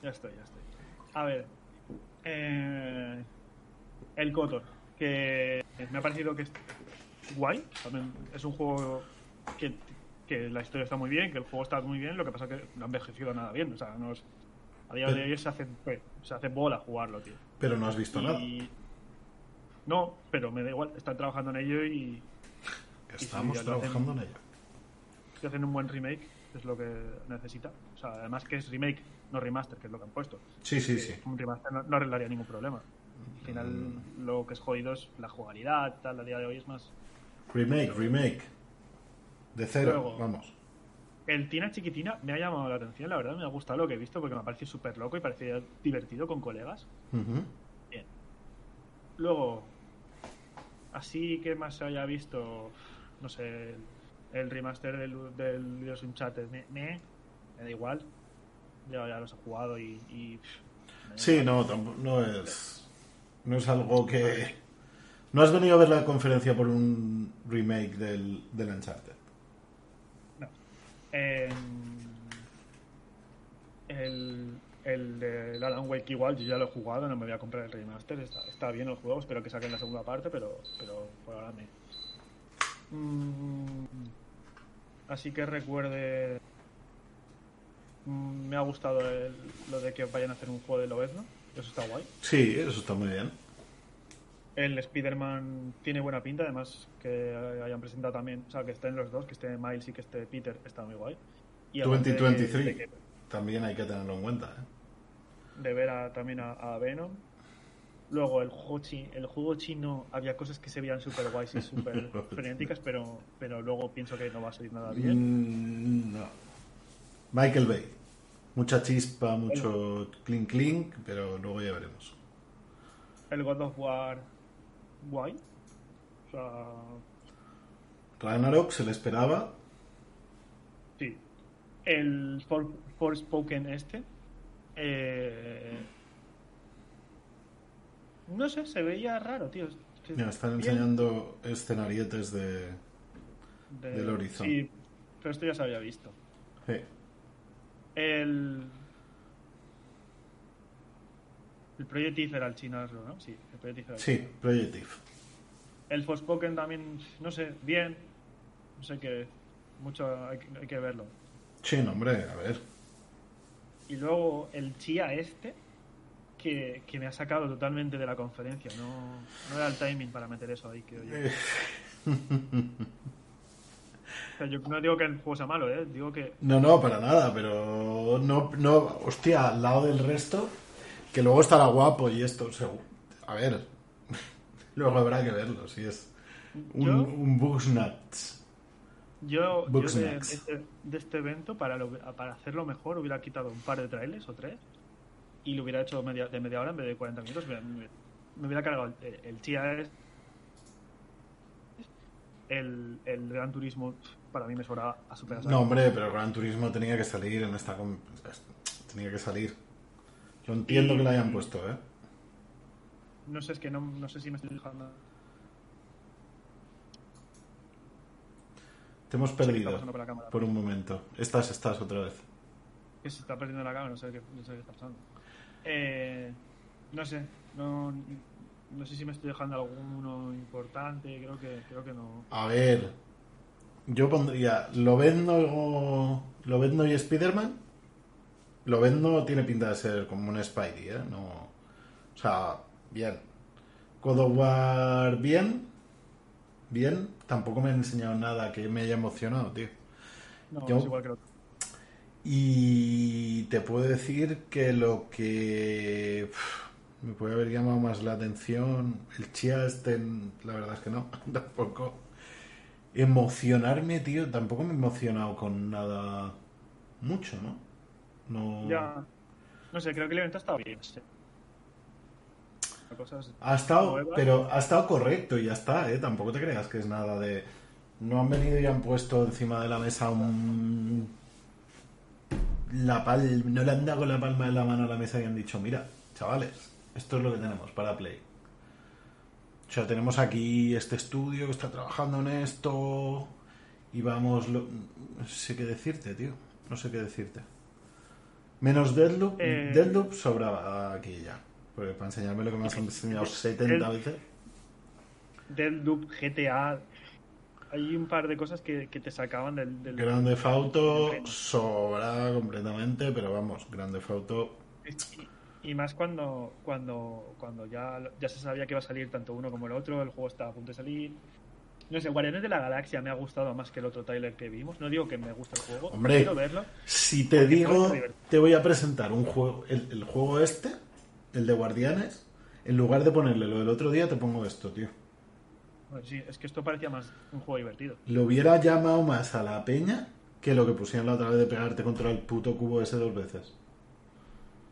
Ya estoy, ya estoy. A ver. eh, el Kotor, que me ha parecido que es guay. También es un juego que, que la historia está muy bien, que el juego está muy bien, lo que pasa es que no ha envejecido nada bien. O sea, no es- a día de hoy se hace, pues, se hace bola jugarlo, tío. Pero no has visto nada. No, pero me da igual, están trabajando en ello y Estamos hacen- trabajando en ello. si hacen un buen remake, es lo que necesita. O sea, además que es remake, no remaster, que es lo que han puesto. Sí, sí, sí. Un remaster no, no arreglaría ningún problema. Al final, Mm. lo que es jodido es la jugabilidad, tal, a día de hoy es más. Remake, remake. De cero, Luego- vamos. El Tina Chiquitina me ha llamado la atención, la verdad, me ha gustado lo que he visto porque me ha parecido súper loco y parecía divertido con colegas. Ujú. Bien. Luego, así que más se haya visto, no sé, el, remaster del, del Dios Uncharted, me, me, me da igual. Ya, ya los he jugado y. y, Sí, no, tampo- no es. No es algo que. No has venido a ver la conferencia por un remake del, del Uncharted. Eh, el, el de Alan Wake igual, yo ya lo he jugado, no me voy a comprar el remaster, está, está bien el juego, espero que saquen la segunda parte, pero, pero por ahora me... Mm, así que recuerde... Mm, me ha gustado el- lo de que vayan a hacer un juego de Lobezno, eso está guay. Sí, eso está muy bien. El Spider-Man tiene buena pinta, además que hayan presentado también, o sea, que estén los dos, que esté Miles y que esté Peter, está muy guay. Y aparte de- 2023. de que- También hay que tenerlo en cuenta. ¿eh? de ver a- también a, a Venom. Luego el juego, chi- el juego chino había cosas que se veían súper guays y súper frenéticas, pero, pero luego pienso que no va a salir nada bien. Mm, no. Michael Bay. Mucha chispa, mucho clink clink, pero luego ya veremos. El God of War guay. O sea, Ragnarok se le esperaba. sí. El For, Forspoken este. eh, no sé, se veía raro, tío. Mira, están bien enseñando escenarietes de. de- del Horizon. Sí, pero esto ya se había visto. Sí. El. El Project If era el chino, ¿no? Sí, el Project If era el Sí, chino. Projective. El Forspoken también, no sé, bien. No sé qué. Mucho hay, que- hay que verlo. Sí, no, hombre, a ver. Y luego el Chia este, que, que me ha sacado totalmente de la conferencia. No, no era el timing para meter eso ahí, creo yo. Eh. O sea, yo no digo que el juego sea malo, ¿eh? Digo que No, no, para nada, pero no, no, hostia, al lado del resto, que luego estará guapo y esto, a ver, luego habrá que verlo, si es un, Yo- un Bugsnuts. Yo, yo de, Bugsnax. de este, de este evento, para, lo- para hacerlo mejor, hubiera quitado un par de trailers o tres y lo hubiera hecho media- de media hora en vez de 40 minutos. Me, me- me hubiera cargado el, el Chia es el, el Gran Turismo, para mí me sobra a superar. No, hombre, pero Gran Turismo tenía que salir en esta... Tenía que salir. Yo entiendo Y- que lo hayan puesto, ¿eh? No sé, es que no, no sé si me estoy dejando. Te hemos perdido cámara. por un momento. Estás, estás otra vez. Que se está perdiendo la cámara, no sé qué, no sé qué está pasando. Eh, no sé, no, no sé si me estoy dejando alguno importante, creo que, creo que no. A ver, yo pondría Lobezno, Lobezno y Spider-Man. Lobezno tiene pinta de ser como un Spidey, ¿eh? No, o sea, bien. God of War, bien. Bien. Tampoco me han enseñado nada que me haya emocionado, tío. No, Yo- es igual que otro. Y te puedo decir que lo que me puede haber llamado más la atención, el Chia este, la verdad es que no, tampoco. Emocionarme, tío, tampoco me he emocionado con nada mucho, ¿no? No. Ya. No sé, creo que el evento ha estado bien. sí. Cosas Ha estado, nuevas. pero ha estado correcto y ya está, ¿eh? Tampoco te creas que es nada de... No han venido y han puesto encima de la mesa un... La pal... No le han dado con la palma de la mano a la mesa y han dicho, mira, chavales, esto es lo que tenemos para Play. O sea, tenemos aquí este estudio que está trabajando en esto y vamos... Lo... No sé qué decirte, tío. No sé qué decirte. Menos Deadloop. Eh, Deadloop sobraba aquí ya. Porque para enseñarme lo que me has enseñado 70 el- veces. Deadloop, GTA. Hay un par de cosas que, que te sacaban del. del Grand Theft Auto del- sobra completamente, pero vamos, Grand Theft Auto... Y, y más cuando cuando cuando ya, ya se sabía que iba a salir tanto uno como el otro, el juego estaba a punto de salir. No sé, Guardianes de la Galaxia me ha gustado más que el otro trailer que vimos. No digo que me guste el juego, Hombre, quiero verlo. Si te digo, te voy a presentar un juego, el, el juego este, el de Guardianes, en lugar de ponerle lo del otro día, te pongo esto, tío. Bueno, sí, es que esto parecía más un juego divertido. Lo hubiera llamado más a la peña que lo que pusieron la otra vez de pegarte contra el puto cubo ese dos veces.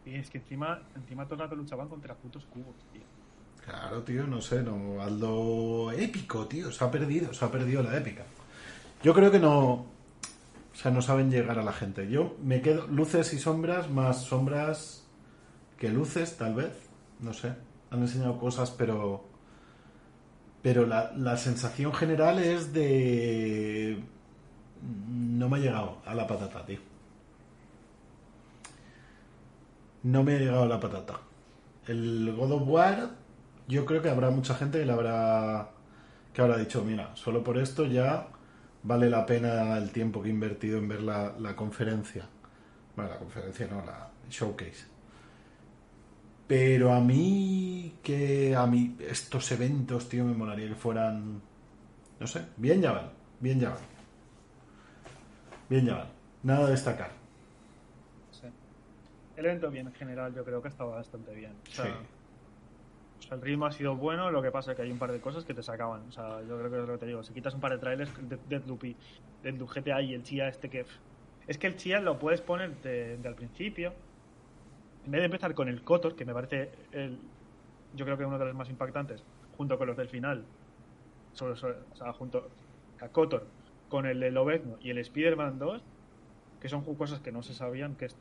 Y es que encima, encima todo el rato luchaban contra putos cubos, tío. Claro, tío, no sé, no, hazlo épico, tío, se ha perdido, se ha perdido la épica. Yo creo que no, o sea, no saben llegar a la gente. Yo me quedo luces y sombras, más sombras que luces, tal vez, no sé. Han enseñado cosas, pero, pero la, la sensación general es de, no me ha llegado a la patata, tío. No me ha llegado a la patata. El God of War, yo creo que habrá mucha gente que le habrá que habrá dicho, mira, solo por esto ya vale la pena el tiempo que he invertido en ver la, la conferencia. Bueno, la conferencia no, la showcase. Pero a mí, que a mí estos eventos, tío, me molaría que fueran, no sé, bien ya van, bien ya van. Bien ya van. Nada a destacar. Sí. El evento bien en general yo creo que ha estado bastante bien. O sea, Sí. o sea, el ritmo ha sido bueno, lo que pasa es que hay un par de cosas que te sacaban. O sea, yo creo que es lo que te digo. Si quitas un par de trailers, de Deadloop y Deadloop GTA y el Chia este que... Es que el Chia lo puedes poner de, de al principio. En vez de empezar con el Kotor, que me parece el, yo creo que uno de los más impactantes, junto con los del final. Sobre, sobre- o sea, junto a Kotor, con el de Lobezno y el Spider-Man 2, que son cosas que no se sabían, que es-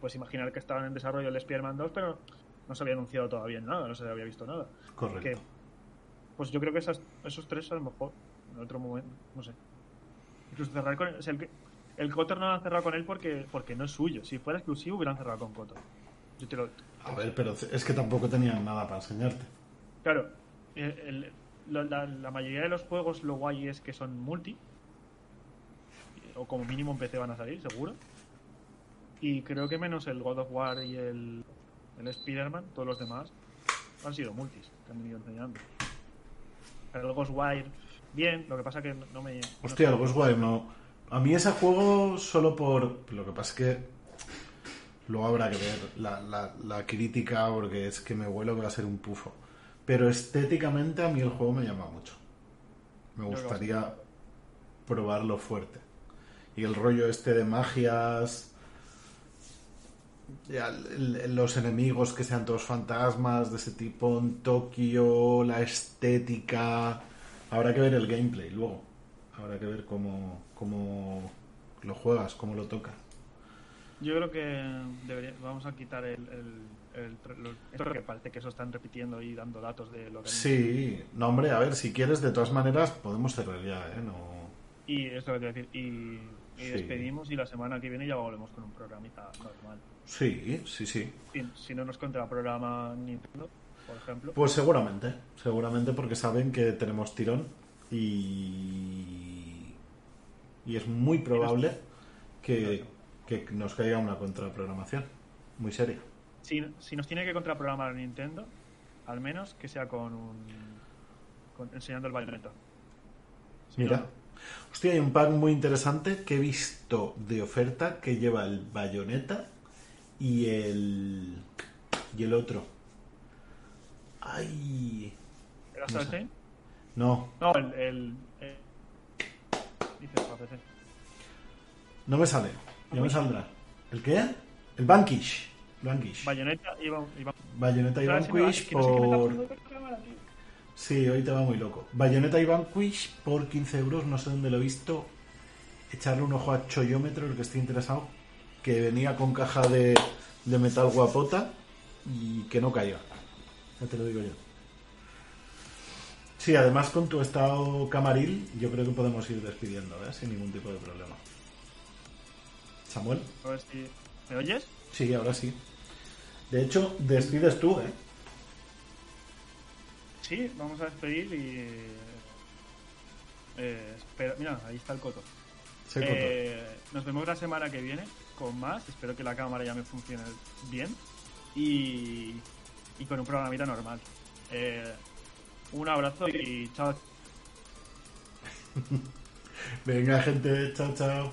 pues imaginar que estaban en desarrollo el Spider-Man 2, pero no se había anunciado todavía nada, no se había visto nada. Correcto. Que, pues yo creo que esas, esos tres a lo mejor, en otro momento, no sé. Incluso cerrar con o sea, el, el Kotor no lo han cerrado con él porque, porque no es suyo. Si fuera exclusivo hubieran cerrado con Kotor. Yo te lo, A ver, pero es que tampoco tenían nada para enseñarte. Claro, el- el- lo- la, la mayoría de los juegos lo guay es que son multi. O como mínimo en PC van a salir, seguro. Y creo que menos el God of War y el, el Spider-Man, todos los demás han sido multis que han ido enseñando. Pero el Ghostwire, bien, lo que pasa que no, no me. no Hostia, sé. el Ghostwire no. A mí ese juego solo por. Lo que pasa es que. Luego habrá que ver la, la- la crítica porque es que me huelo que va a ser un pufo. Pero estéticamente a mí el juego me llama mucho. Me gustaría probarlo fuerte. Y el rollo este de magias. ya, los enemigos que sean todos fantasmas de ese tipo en Tokio, la estética. Habrá que ver el gameplay luego. Habrá que ver cómo, cómo lo juegas, cómo lo tocas. Yo creo que debería, vamos a quitar el. el, el- esto que parece que eso están repitiendo y dando datos de lo que Sí, no hombre, a ver, si quieres, de todas maneras, podemos cerrar ya, ¿eh? No... Y esto que te voy a decir, y, y Sí. despedimos y la semana que viene ya volvemos con un programita normal. Sí, sí, sí. Si, si no nos contra programa Nintendo, por ejemplo. Pues seguramente, seguramente porque saben que tenemos tirón y, y es muy probable que, que nos caiga una contraprogramación muy seria. Si, si nos tiene que contraprogramar Nintendo, al menos que sea con un. con- enseñando el bayoneta. Si Mira, no, hostia, hay un pack muy interesante que he visto de oferta que lleva el bayoneta y el y el otro. Ay, ¿El no Astral. Chain? no, No, el. el, el- no me sale. Ya me saldrá. ¿El qué? El Vanquish. Vanquish. Bayonetta y Bayonetta y Vanquish por... Sí, hoy te va muy loco. Bayonetta y Vanquish por 15 euros, no sé dónde lo he visto. Echarle un ojo a Choyómetro, el que esté interesado, que venía con caja de, de metal guapota y que no caiga. Ya te lo digo yo. Sí, además con tu estado camaril, yo creo que podemos ir despidiendo, ¿eh? sin ningún tipo de problema. Samuel, A ver si. ¿Me oyes? sí, ahora sí. De hecho, despides tú, ¿eh? Sí, vamos a despedir y. Eh, espera, mira, ahí está el coto. Se coto. Eh, nos vemos la semana que viene con más. Espero que la cámara ya me funcione bien. Y, y con un programita normal. Eh, un abrazo y chao. Venga, gente, chao, chao.